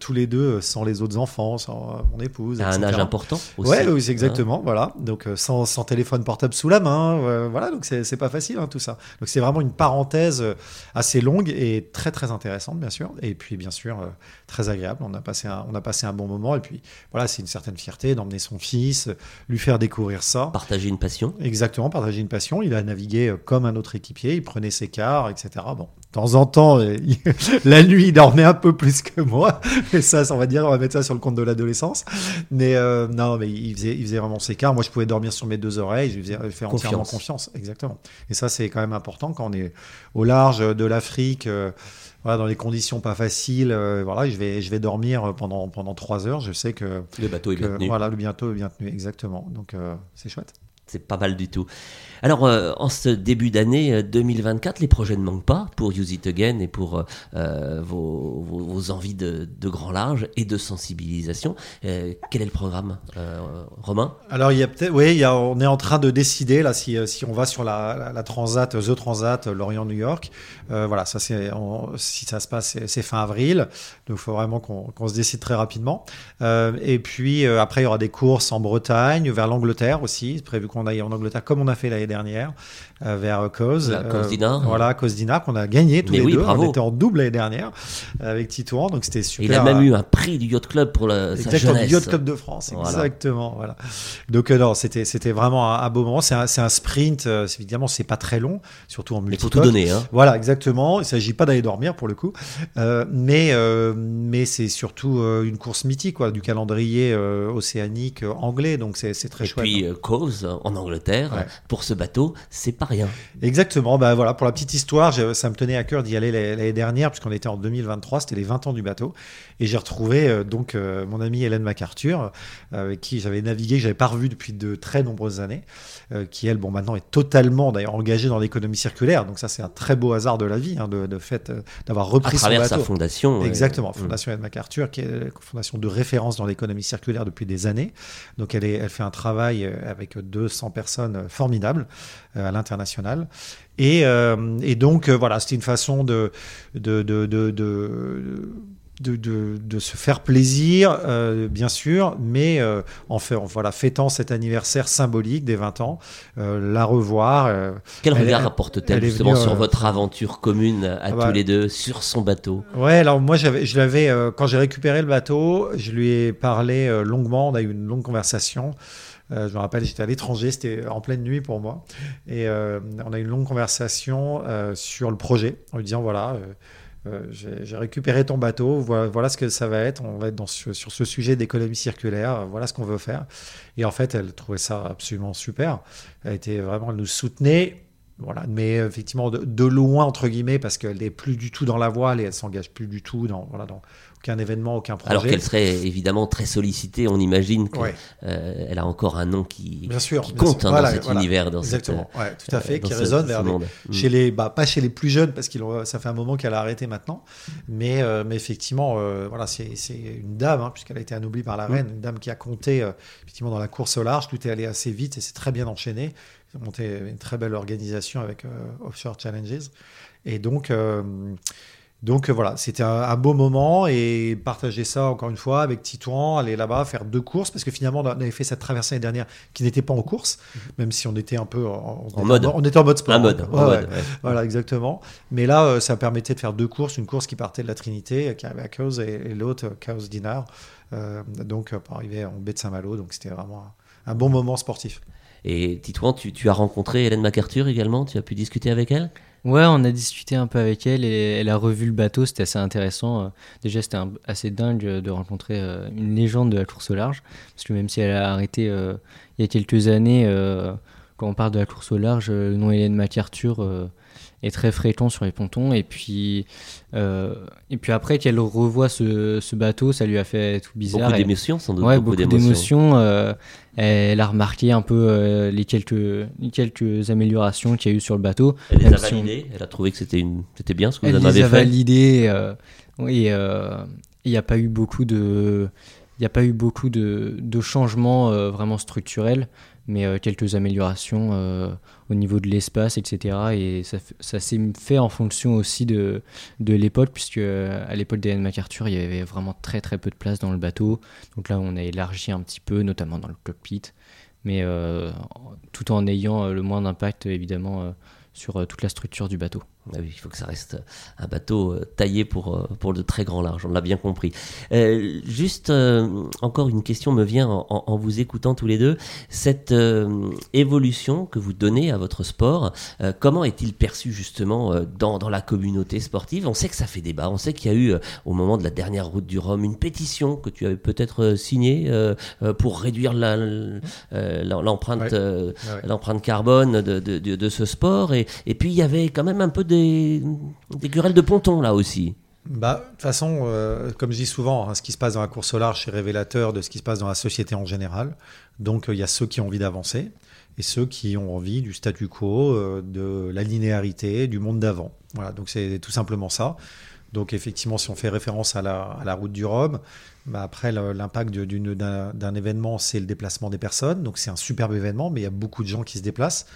tous les deux, sans les autres enfants, sans euh, mon épouse. À un âge important aussi. Ouais, oui, exactement. Voilà. Donc euh, sans, sans, téléphone portable sous la main. voilà. Donc c'est pas facile hein, tout ça. Donc c'est vraiment une parenthèse assez longue et très très intéressante bien sûr. Et puis bien sûr très agréable. On a passé un, on a passé un bon moment. Et puis voilà, c'est une certaine fierté d'emmener son fils, lui faire découvrir ça. Partager une passion. Exactement, partager une passion. Il a navigué comme un autre équipier. Il prenait ses quarts, etc. Bon, temps en temps, la nuit, il dormait un peu plus que moi. Et ça, on va dire, on va mettre ça sur le compte de l'adolescence. Mais euh, non, mais il faisait, il faisait vraiment ses quarts. Moi, je pouvais dormir sur mes deux oreilles. Je lui faisais faire entièrement confiance. Exactement. Et ça, c'est quand même important quand on est au large de l'Afrique. Euh, voilà, dans les conditions pas faciles, euh, voilà, je vais, je vais dormir pendant, pendant trois heures. Je sais que le bateau est bien tenu. Voilà, le bateau est bien tenu, exactement. Donc c'est chouette. C'est pas mal du tout. Alors, euh, en ce début d'année 2024, les projets ne manquent pas pour Use It Again et pour euh, vos, envies de, grand large et de sensibilisation. Euh, quel est le programme, Romain? Alors, il y a oui, on est en train de décider là si, on va sur la, Transat, The Transat, Lorient-New York. voilà, ça c'est, si ça se passe, c'est fin avril. Donc, il faut vraiment qu'on qu se décide très rapidement. et puis après, il y aura des courses en Bretagne, vers l'Angleterre aussi. C'est prévu qu'on aille en Angleterre comme on a fait l'année dernière euh, vers Cause. La Cause Dinard. Euh, voilà, Cause Dinard qu'on a gagné tous Mais les oui, deux. bravo. On était en double l'année dernière avec Titouan, donc c'était super. Il a même eu un prix du Yacht Club pour la, sa jeunesse. du Yacht Club de France, Voilà. exactement. Voilà. Donc euh, non, c'était c'était vraiment un, un beau moment. C'est un, sprint. euh, évidemment, c'est pas très long, surtout en Il faut tout donner. Hein. Voilà, exactement. Il s'agit pas d'aller dormir pour le coup, Euh, mais euh, mais c'est surtout euh, une course mythique, quoi, du calendrier euh, océanique euh, anglais. Donc c'est très Et chouette. puis euh, Cause en Angleterre, Ouais. pour ce bateau, c'est pas rien. Exactement. Bah voilà, pour la petite histoire, ça me tenait à cœur d'y aller l'année dernière puisqu'on était en 2023, c'était les 20 ans du bateau, et j'ai retrouvé euh, donc euh, mon amie Hélène MacArthur, euh, avec qui j'avais navigué, que j'avais pas revu depuis de très nombreuses années, qui elle, bon maintenant est totalement d'ailleurs engagée dans l'économie circulaire. Donc ça c'est un très beau hasard de la vie, hein, de, de fait d'avoir À repris son travers bateau. sa fondation. Exactement, mm. Fondation Ed MacArthur, qui est la fondation de référence dans l'économie circulaire depuis des années. Donc elle, est, elle fait un travail avec 200 personnes formidables euh, à l'international. Et, euh, donc euh, voilà, c'était une façon de, de de, de, de se faire plaisir, euh, bien sûr, mais euh, en, fait, voilà, fêtant cet anniversaire symbolique des 20 ans, euh, la revoir. Quel Elle regard apporte-t-elle justement venue, sur votre aventure commune à ah tous bah- les deux sur son bateau? Ouais, alors moi, je l'avais, quand j'ai récupéré le bateau, je lui ai parlé longuement, on a eu une longue conversation. Euh, je me rappelle, j'étais à l'étranger, c'était en pleine nuit pour moi. Et euh, on a eu une longue conversation euh, sur le projet, en lui disant voilà, j'ai, j'ai récupéré ton bateau, voilà, ce que ça va être. On va être sur ce sujet d'économie circulaire, euh, voilà ce qu'on veut faire. Et en fait, elle trouvait ça absolument super. Elle était vraiment, elle nous soutenait. Voilà, mais euh, effectivement de, de loin entre guillemets parce qu'elle n'est plus du tout dans la voile et elle s'engage plus du tout dans voilà dans aucun événement, aucun projet. Alors qu'elle serait évidemment très sollicitée, on imagine qu'elle Ouais. a encore un nom qui, Bien sûr, qui bien compte sûr. hein, Voilà, dans cet voilà. univers, dans cette, Exactement, ouais, tout à fait, euh, qui résonne vers les- monde. Mm. chez les, bah, pas chez les plus jeunes parce qu'il ça fait un moment qu'elle a arrêté maintenant, mais, euh, mais effectivement, euh, voilà, c'est une dame hein, puisqu'elle a été anoblie par la Mm. reine, une dame qui a compté euh, effectivement dans la course au large, tout est allé assez vite et c'est très bien enchaîné. Ils ont monté une très belle organisation avec euh, Offshore Challenges et donc. euh, donc euh, voilà, c'était un, un beau moment et partager ça encore une fois avec Titouan, aller là-bas, faire deux courses, parce que finalement on avait fait cette traversée l'année dernière qui n'était pas en course, même si on était un peu en, En mode. on était en mode sport. Un mode, Ouais, en mode, ouais. Voilà, exactement. Mais là, euh, ça permettait de faire deux courses, une course qui partait de la Trinité, euh, qui arrivait à Cause, et, et l'autre, Chaos Dinard, euh, donc pour arriver en baie de Saint-Malo. Donc c'était vraiment un, un bon moment sportif. Et Titouan, tu, tu as rencontré Hélène MacArthur également? Tu as pu discuter avec elle? Ouais, on a discuté un peu avec elle et elle a revu le bateau, c'était assez intéressant. Euh, Déjà, c'était assez dingue euh, de rencontrer euh, une légende de la course au large, parce que même si elle a arrêté il y a quelques années, quand on parle de la course au large, euh, le nom Hélène MacArthur euh, est très fréquent sur les pontons. Et puis, euh, et puis après qu'elle revoit ce, ce bateau, ça lui a fait tout bizarre. Beaucoup d'émotions, sans doute. Ouais, beaucoup, beaucoup d'émotions. euh, elle a remarqué un peu les, quelques, les quelques améliorations qu'il y a eu sur le bateau. Elle les a validées, elle a trouvé que c'était une... c'était bien ce que Elle vous en les avez a fait. validées. oui, il n'y a pas eu beaucoup de, il n'y a pas eu beaucoup de, de changements euh, vraiment structurels, mais euh, quelques améliorations euh, au niveau de l'espace, etc. Et ça, ça s'est fait en fonction aussi de, de l'époque, puisque euh, à l'époque d'Hélène MacArthur, il y avait vraiment très très peu de place dans le bateau. Donc là, on a élargi un petit peu, notamment dans le cockpit, mais tout en ayant le moins d'impact évidemment sur toute la structure du bateau. Ah il faut que ça reste un bateau euh, taillé pour, euh, pour de très grands larges, on l'a bien compris. Euh, juste, euh, encore une question me vient en, vous écoutant tous les deux. Cette euh, évolution que vous donnez à votre sport, comment est-il perçu justement dans, dans la communauté sportive? On sait que ça fait débat, on sait qu'il y a eu, au moment de la dernière route du Rhum, une pétition que tu avais peut-être signée pour réduire l'empreinte Ouais. carbone de, de, de, de ce sport. Et, et puis, il y avait quand même un peu des, querelles de ponton là aussi. Bah, de toute façon, euh, comme je dis souvent, hein, ce qui se passe dans la course au large, c'est révélateur de ce qui se passe dans la société en général. Donc, euh, il y a ceux qui ont envie d'avancer et ceux qui ont envie du statu quo, de la linéarité, du monde d'avant. Voilà, donc c'est tout simplement ça. Donc effectivement, si on fait référence à la, à la route du Rhum, bah après l'impact d'un événement, c'est le déplacement des personnes. Donc c'est un superbe événement, mais il y a beaucoup de gens qui se déplacent.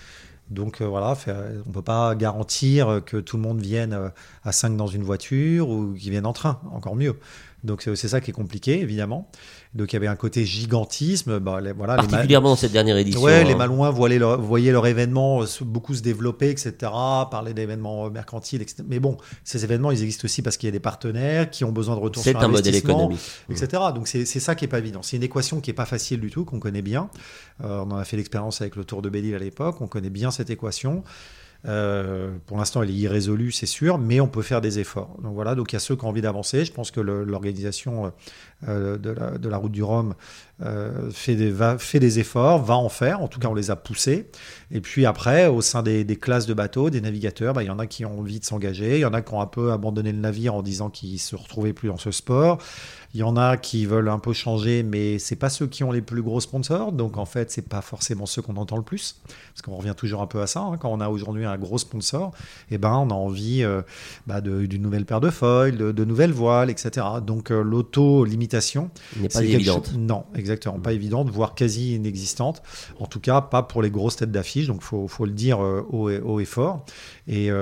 Donc voilà, on ne peut pas garantir que tout le monde vienne à 5 dans une voiture ou qu'ils viennent en train, encore mieux. Donc c'est ça qui est compliqué, évidemment. Donc il y avait un côté gigantisme. Bah, voilà, Particulièrement dans cette dernière édition. Ouais, les hein. Malouins voyaient leur, voyaient leur événement euh, beaucoup se développer, etc. Parler d'événements euh, mercantiles, etc. Mais bon, ces événements, ils existent aussi parce qu'il y a des partenaires qui ont besoin de retour sur investissement. Un modèle économique. Etc. Donc c'est ça qui est pas évident. C'est une équation qui est pas facile du tout, qu'on connaît bien. Euh, on en a fait l'expérience avec le Tour de Belle-Île à l'époque. On connaît bien cette équation. Euh, pour l'instant, elle est irrésolue, c'est sûr, mais on peut faire des efforts. Donc voilà, donc il y a ceux qui ont envie d'avancer. Je pense que l'organisation euh, de, la, route du Rhum euh, fait, des, efforts, va en faire. En tout cas, on les a poussés. Et puis après, au sein des, des classes de bateaux, des navigateurs, bah, il y en a qui ont envie de s'engager. Il y en a qui ont un peu abandonné le navire en disant qu'ils se retrouvaient plus dans ce sport. Il y en a qui veulent un peu changer, mais c'est pas ceux qui ont les plus gros sponsors. Donc en fait, c'est pas forcément ceux qu'on entend le plus, parce qu'on revient toujours un peu à ça. Hein. Quand on a aujourd'hui un gros sponsor, eh ben on a envie euh, bah, d'une nouvelle paire de foils, de, nouvelles voiles, etc. Donc euh, l'auto-limitation n'est pas évidente. Non, exactement, pas évidente, voire quasi inexistante. En tout cas, pas pour les grosses têtes d'affiche. Donc faut, faut le dire euh, haut, et, haut et fort. Et,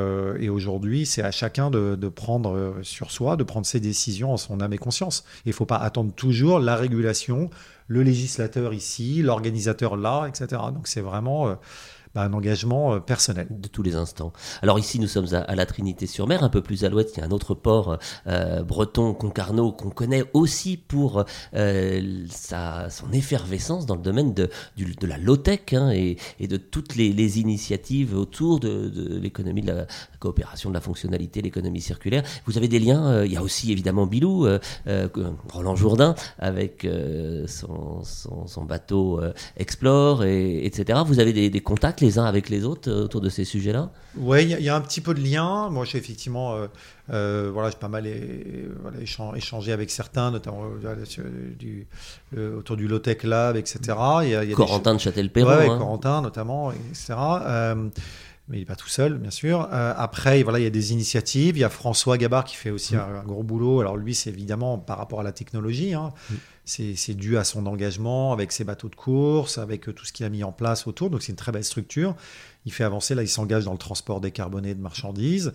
aujourd'hui, c'est à chacun de, prendre sur soi, de prendre ses décisions en son âme et conscience. Il ne faut pas attendre toujours la régulation, le législateur ici, l'organisateur là, etc. Donc c'est vraiment... Euh, un engagement euh, personnel. De tous les instants. Alors ici, nous sommes à, la Trinité-sur-Mer, un peu plus à l'ouest, il y a un autre port euh, breton, Concarneau, qu'on connaît aussi pour euh, sa, son effervescence dans le domaine de, de la low-tech hein, et, de toutes les, initiatives autour de, l'économie de la coopération, de la fonctionnalité, l'économie circulaire. Vous avez des liens, il y a aussi évidemment Bilou, Roland Jourdain, avec son, son, bateau Explore, et, etc. Vous avez des, contacts uns avec les autres euh, autour de ces sujets-là Oui, il y, a un petit peu de lien. Moi, j'ai effectivement, euh, euh, voilà, j'ai pas mal échangé avec certains, notamment du, autour du Low-Tech Lab, etc. Y a, Corentin de Châtel-Perron. Oui, hein. Corentin notamment, etc. mais il n'est pas tout seul, bien sûr. après, voilà, il y a des initiatives. Il y a François Gabard qui fait aussi mm. un, gros boulot. Alors lui, c'est évidemment par rapport à la technologie. Hein. Mm c'est dû à son engagement avec ses bateaux de course, avec euh, tout ce qu'il a mis en place autour. Donc c'est une très belle structure. Il fait avancer, là il s'engage dans le transport décarboné de marchandises.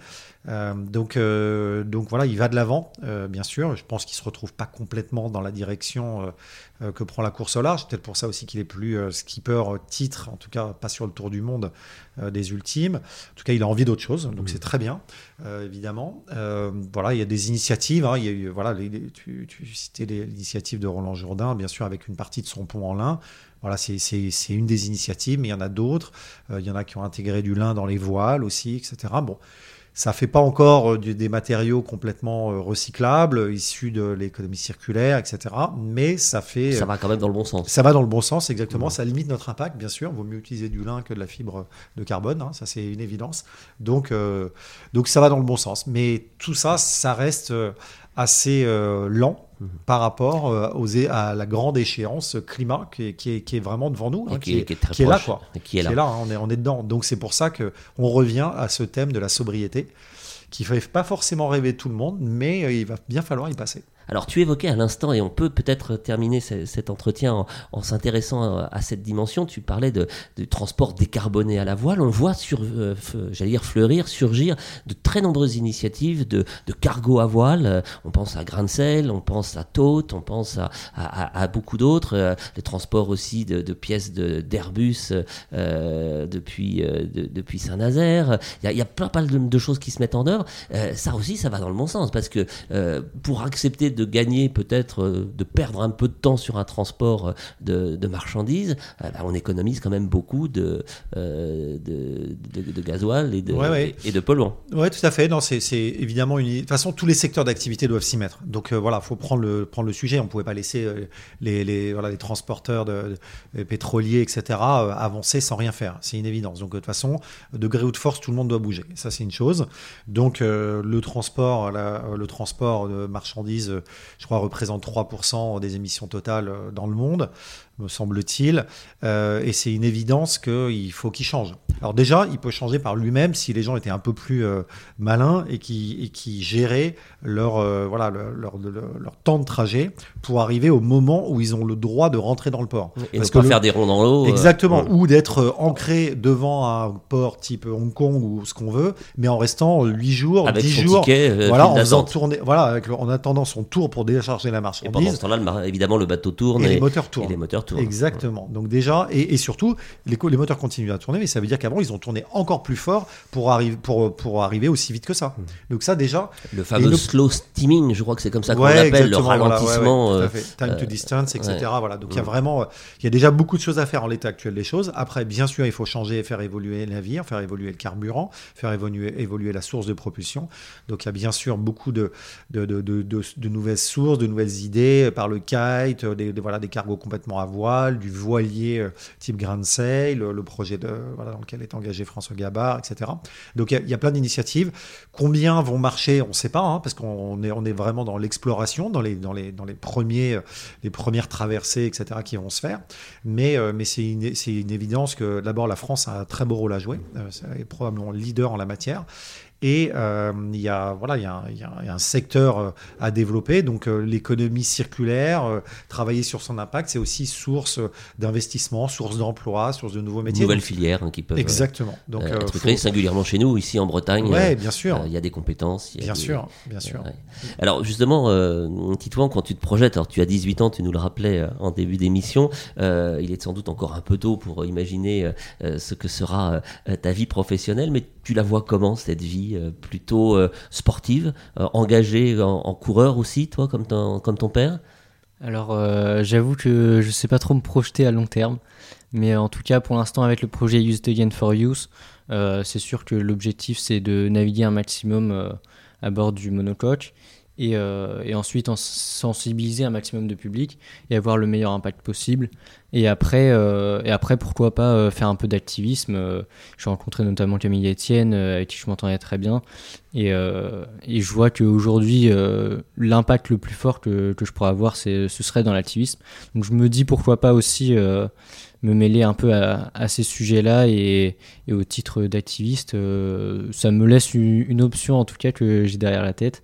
Euh, donc, euh, donc voilà, il va de l'avant, bien sûr. Je pense qu'il ne se retrouve pas complètement dans la direction que prend la course au large. C'est peut-être pour ça aussi qu'il est plus skipper titre, en tout cas pas sur le tour du monde des ultimes. En tout cas, il a envie d'autre chose, donc c'est très bien, évidemment. voilà, il y a des initiatives. Hein. il y a voilà, tu, tu citais l'initiative de Roland Jourdain, bien sûr, avec une partie de son pont en lin. Voilà, c'est une des initiatives, mais il y en a d'autres. Euh, il y en a qui ont intégré du lin dans les voiles aussi, etc. Bon, ça fait pas encore euh, des matériaux complètement euh, recyclables, issus de l'économie circulaire, etc. Mais ça fait. Ça va quand même dans le bon sens. Ça va dans le bon sens, exactement. Ça limite notre impact, bien sûr. Il vaut mieux utiliser du lin que de la fibre de carbone, hein. ça c'est une évidence. Donc, donc ça va dans le bon sens. Mais tout ça, ça reste assez lent par rapport euh, aux, à la grande échéance climat qui est, qui est, vraiment devant nous, hein, qui, est, qui, est, là. Quoi. Qui est là, hein, on, est, on est dedans. Donc c'est pour ça qu'on revient à ce thème de la sobriété qui ne fait pas forcément rêver tout le monde, mais euh, il va bien falloir y passer. Alors tu évoquais à l'instant, et on peut peut-être terminer cet entretien en, s'intéressant à, cette dimension, tu parlais de, transport décarboné à la voile, on voit sur, euh, j'allais dire fleurir, surgir de très nombreuses initiatives de, cargo à voile, on pense à Grain on pense à Tote, on pense à, beaucoup d'autres, euh, le transport aussi de, pièces d'Airbus euh, depuis, depuis Saint-Nazaire, il y a, plein, plein de, choses qui se mettent en œuvre, ça aussi ça va dans le bon sens, parce que pour accepter de gagner peut-être, euh, de perdre un peu de temps sur un transport euh, de, marchandises, euh, bah, on économise quand même beaucoup de, de, de, gasoil et de, et de polluants. Oui, tout à fait. Non, c'est, évidemment une. De toute façon, tous les secteurs d'activité doivent s'y mettre. Donc voilà, il faut prendre le, prendre le sujet. On ne pouvait pas laisser les, les, voilà, les transporteurs de, pétroliers, etc., avancer sans rien faire. C'est une évidence. Donc de toute façon, de gré ou de force, tout le monde doit bouger. Ça, c'est une chose. Donc le transport, le transport de marchandises je crois, représente 3% des émissions totales dans le monde me semble-t-il. Euh, et c'est une évidence qu'il faut qu'il change. Alors déjà, il peut changer par lui-même si les gens étaient un peu plus euh, malins et qui, et qui géraient leur, euh, voilà, leur, leur, temps de trajet pour arriver au moment où ils ont le droit de rentrer dans le port. Et Parce que pas faire des ronds dans l'eau. Exactement. Ou d'être ancré devant un port type Hong Kong ou ce qu'on veut, mais en restant 8 jours, avec 10 jours. Ticket, voilà, en faisant tourner, voilà, avec en attendant son tour pour décharger la marchandise. Et pendant ce temps-là, évidemment, le bateau tourne. Et, les moteurs tournent. Et les moteurs Exactement. Donc déjà, et, surtout, les, les, moteurs continuent à tourner, mais ça veut dire qu'avant, ils ont tourné encore plus fort pour, arriver pour, pour arriver aussi vite que ça. Hmm. Donc ça déjà... Le fameux slow steaming, je crois que c'est comme ça qu'on l'appelle, le ralentissement. Euh, Time to euh, distance, etc. Voilà. Donc il y a hmm. vraiment, il y a déjà beaucoup de choses à faire en l'état actuel des choses. Après, bien sûr, il faut changer et faire évoluer le navire, faire évoluer le carburant, faire évoluer, évoluer la source de propulsion. Donc il y a bien sûr beaucoup de, de, de, de nouvelles sources, de nouvelles idées par le kite, des, voilà, des cargos complètement à du voilier euh, type Grand Sail, le, projet dans lequel est engagé François Gabard, etc. Donc il y, a plein d'initiatives. Combien vont marcher, on ne sait pas, hein, parce qu'on est, vraiment dans l'exploration, dans les, les, dans les, premiers, premières traversées, etc., qui vont se faire. Mais, euh, c'est une, une, évidence que d'abord la France a un très beau rôle à jouer, euh, est probablement leader en la matière. Et euh, il, y a, voilà, il, y a un, il, y a un, secteur euh, à développer. Donc euh, l'économie circulaire, travailler sur son impact, c'est aussi source d'investissement, source d'emploi, source de nouveaux métiers. Nouvelles filières hein, qui peuvent Exactement. Donc, être créées singulièrement chez nous, ici en Bretagne. Oui, bien sûr. Il y a des compétences. bien sûr, bien sûr. Alors justement, Titouan, quand tu te projettes, alors tu as 18 ans, tu nous le rappelais en début d'émission, il est sans doute encore un peu tôt pour imaginer ce que sera ta vie professionnelle, mais tu la vois comment cette vie euh, plutôt euh, sportive, euh, engagée en, coureur aussi, toi, comme ton, comme ton père? Alors, j'avoue que je ne sais pas trop me projeter à long terme, mais en tout cas, pour l'instant, avec le projet Use Again for Use, c'est sûr que l'objectif, c'est de naviguer un maximum à bord du monocoque. Et, et, ensuite en sensibiliser un maximum de public et avoir le meilleur impact possible et après, euh, et après pourquoi pas euh, faire un peu d'activisme. Euh, j'ai rencontré notamment Camille Etienne, avec qui je m'entendais très bien. Et, je vois qu'aujourd'hui, l'impact le plus fort que, que je pourrais avoir, ce serait dans l'activisme. Donc je me dis pourquoi pas aussi me mêler un peu à, ces sujets-là et, au titre d'activiste, ça me laisse une, option en tout cas que j'ai derrière la tête.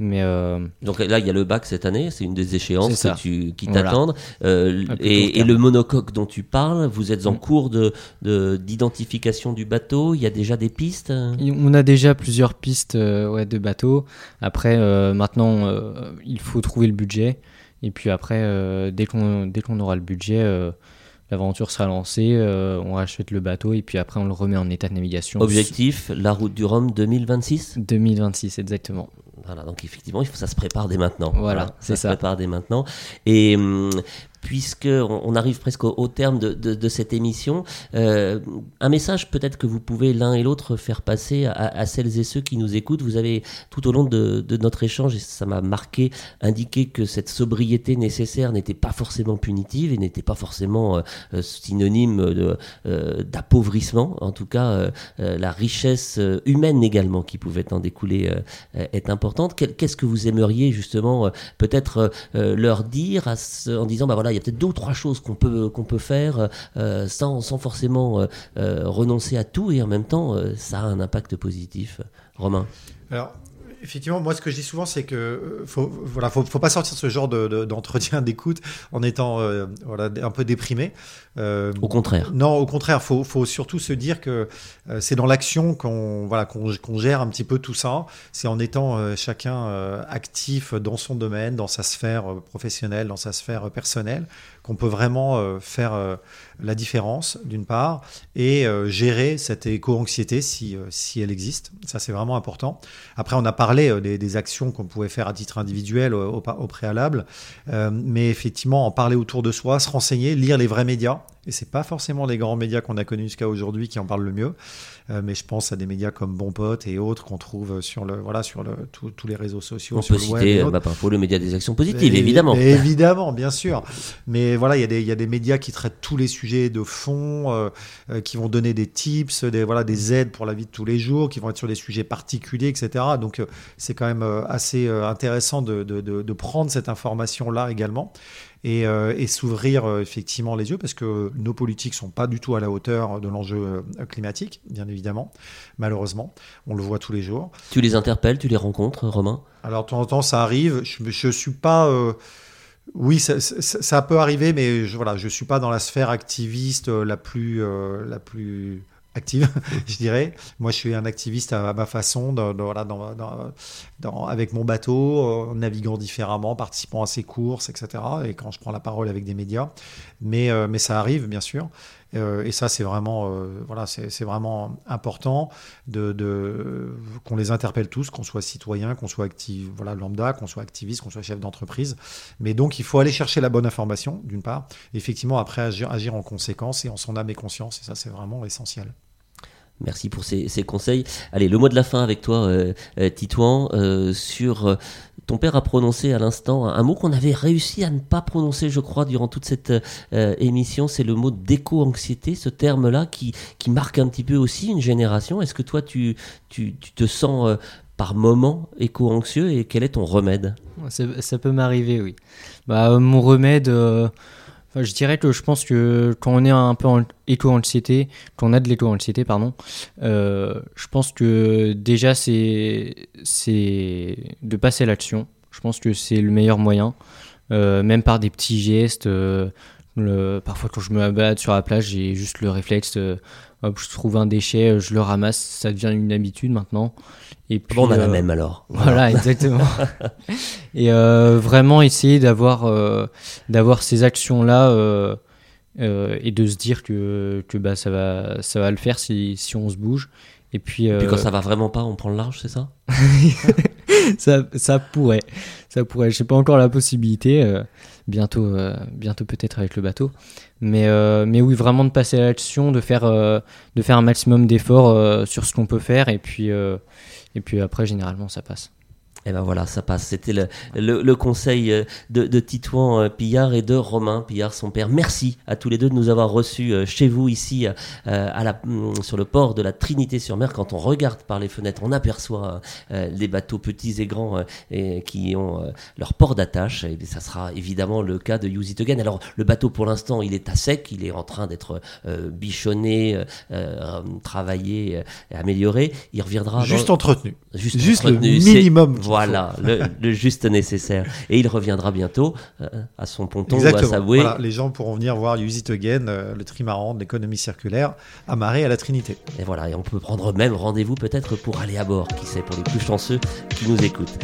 Mais euh, Donc là, il y a le bac cette année, c'est une des échéances qui t'attendent. Euh, et, le monocoque dont tu parles, vous êtes en mm. cours de d'identification du bateau. Il y a déjà des pistes? On a déjà plusieurs pistes euh, ouais, de bateaux. Après, maintenant, il faut trouver le budget. Et puis après, dès qu'on dès qu'on aura le budget l'aventure sera lancée, on rachète le bateau et puis après on le remet en état de navigation. Objectif, la route du Rhum 2026 2026, exactement. Voilà, donc effectivement, il faut ça se prépare dès maintenant. Voilà, c'est ça. Ça se prépare dès maintenant. Et puisque on arrive presque au, terme de, cette émission, euh, un message peut-être que vous pouvez l'un et l'autre faire passer à, celles et ceux qui nous écoutent. Vous avez tout au long de, notre échange, et ça m'a marqué, indiqué que cette sobriété nécessaire n'était pas forcément punitive et n'était pas forcément euh, synonyme euh, d'appauvrissement. en tout cas, la richesse humaine également qui pouvait en découler est importante. Qu'est-ce que vous aimeriez justement peut-être leur dire en disant, bah voilà, il y a peut-être deux ou trois choses qu'on peut, qu'on peut faire euh, sans, sans, forcément euh, euh, renoncer à tout et en même temps, ça a un impact positif. Romain effectivement, moi, ce que je dis souvent, c'est que faut, voilà, faut, faut pas sortir ce genre d'entretien d'écoute en étant voilà, un peu déprimé. au contraire. Non, au contraire, faut, faut surtout se dire que c'est dans l'action qu'on voilà, qu'on gère un petit peu tout ça. C'est en étant chacun actif dans son domaine, dans sa sphère professionnelle, dans sa sphère personnelle, qu'on peut vraiment euh, faire euh, la différence, d'une part, et euh, gérer cette éco-anxiété si, si elle existe. Ça, c'est vraiment important. Après, on a parlé des, actions qu'on pouvait faire à titre individuel au, préalable, mais effectivement, en parler autour de soi, se renseigner, lire les vrais médias, Et c'est pas forcément les grands médias qu'on a connus jusqu'à aujourd'hui qui en parlent le mieux. Euh, mais je pense à des médias comme Bon Pote et autres qu'on trouve sur le voilà sur le tous les réseaux sociaux. On sur peut le citer euh, bah, Info, le média des actions positives, Et- évidemment. évidemment, bien sûr. Mais voilà, il y, a des- il y a des médias qui traitent tous les sujets de fond, euh, euh, qui vont donner des tips, des, voilà, des aides pour la vie de tous les jours, qui vont être sur des sujets particuliers, etc. Donc euh, c'est quand même euh, assez euh, intéressant de, de- de- de prendre cette information-là également. Et, euh, et s'ouvrir euh, effectivement les yeux parce que nos politiques sont pas du tout à la hauteur de l'enjeu euh, climatique, bien évidemment, malheureusement. On le voit tous les jours. Tu les interpelles, tu les rencontres, Romain? Alors, de temps en temps, ça arrive. Je ne suis pas. euh, oui, ça, ça- ça peut arriver, mais je, voilà, je suis pas dans la sphère activiste la plus, euh, la plus active, je dirais. Moi, je suis un activiste à, ma façon, dans- avec mon bateau, euh, naviguant différemment, participant à ses courses, etc. Et quand je prends la parole avec des médias, mais, euh, mais ça arrive, bien sûr. Euh, et ça, c'est vraiment, euh, voilà, vraiment important de- qu'on les interpelle tous, qu'on soit citoyen, qu'on soit actif, voilà, lambda, qu'on soit activiste, qu'on soit chef d'entreprise. Mais donc, il faut aller chercher la bonne information, d'une part. Effectivement, après, agir, agir en conséquence et en son âme et conscience. Et ça, c'est vraiment essentiel. Merci pour ces, conseils. Allez, le mot de la fin avec toi, euh, euh, Titouan, euh, sur euh, ton père a prononcé à l'instant un, mot qu'on avait réussi à ne pas prononcer, je crois, durant toute cette émission. C'est le mot d'éco-anxiété, ce terme-là qui, qui marque un petit peu aussi une génération. Est-ce que toi, tu, tu, te sens par moment éco-anxieux et quel est ton remède? Ça, ça peut m'arriver, oui. Bah, mon remède, je dirais que je pense que quand on est un peu en éco-anxiété, quand on a de l'éco-anxiété, pardon, euh, je pense que déjà c'est de passer à l'action. Je pense que c'est le meilleur moyen, euh, même par des petits gestes. euh, parfois, quand je me balade sur la plage, j'ai juste le réflexe. Hop, je trouve un déchet, euh, je le ramasse. Ça devient une habitude maintenant. Et puis, Bon, on a la euh, même alors. voilà, exactement. et euh, vraiment essayer d'avoir euh, d'avoir ces actions là et de se dire que, que bah, ça va ça va le faire si, si on se bouge. Et puis, Et puis quand ça va vraiment pas, on prend le large, c'est ça? Ça, ça pourrait, ça pourrait. Je sais pas encore la possibilité. Bientôt, euh, bientôt peut-être avec le bateau. Mais, euh, mais oui, vraiment de passer à l'action, de faire, euh, un maximum d'efforts sur ce qu'on peut faire, et puis après, généralement, ça passe. Et ben voilà, ça passe. C'était le, le, le conseil euh, de, de Titouan euh, Pillard et de Romain Pillard, son père. Merci à tous les deux de nous avoir reçus euh, chez vous ici à la, mm, sur le port de la Trinité-sur-Mer. Quand on regarde par les fenêtres, on aperçoit les bateaux petits et grands et qui ont leur port d'attache. Et ça sera évidemment le cas de Use It Again. Alors le bateau pour l'instant, il est à sec, il est en train d'être bichonné, travaillé, amélioré. Il reviendra Juste dans- entretenu. juste, Juste le entretenu. C'est- minimum Voilà, le, le juste nécessaire. Et il reviendra bientôt euh, à son ponton ou à Exactement. sa bouée. Voilà, les gens pourront venir voir Use It Again, euh, le trimaran de l'économie circulaire, amarré à la Trinité. Et voilà, et on peut prendre même rendez-vous peut-être pour aller à bord, qui sait, pour les plus chanceux qui nous écoutent.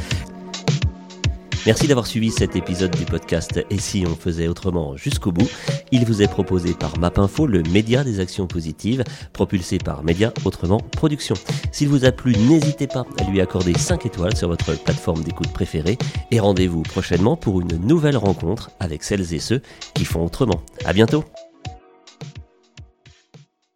Merci d'avoir suivi cet épisode du podcast Et si on faisait autrement jusqu'au bout? Il vous est proposé par Mapinfo, le média des actions positives, propulsé par Média Autrement Production. S'il vous a plu, n'hésitez pas à lui accorder 5 étoiles sur votre plateforme d'écoute préférée et rendez-vous prochainement pour une nouvelle rencontre avec celles et ceux qui font autrement. À bientôt!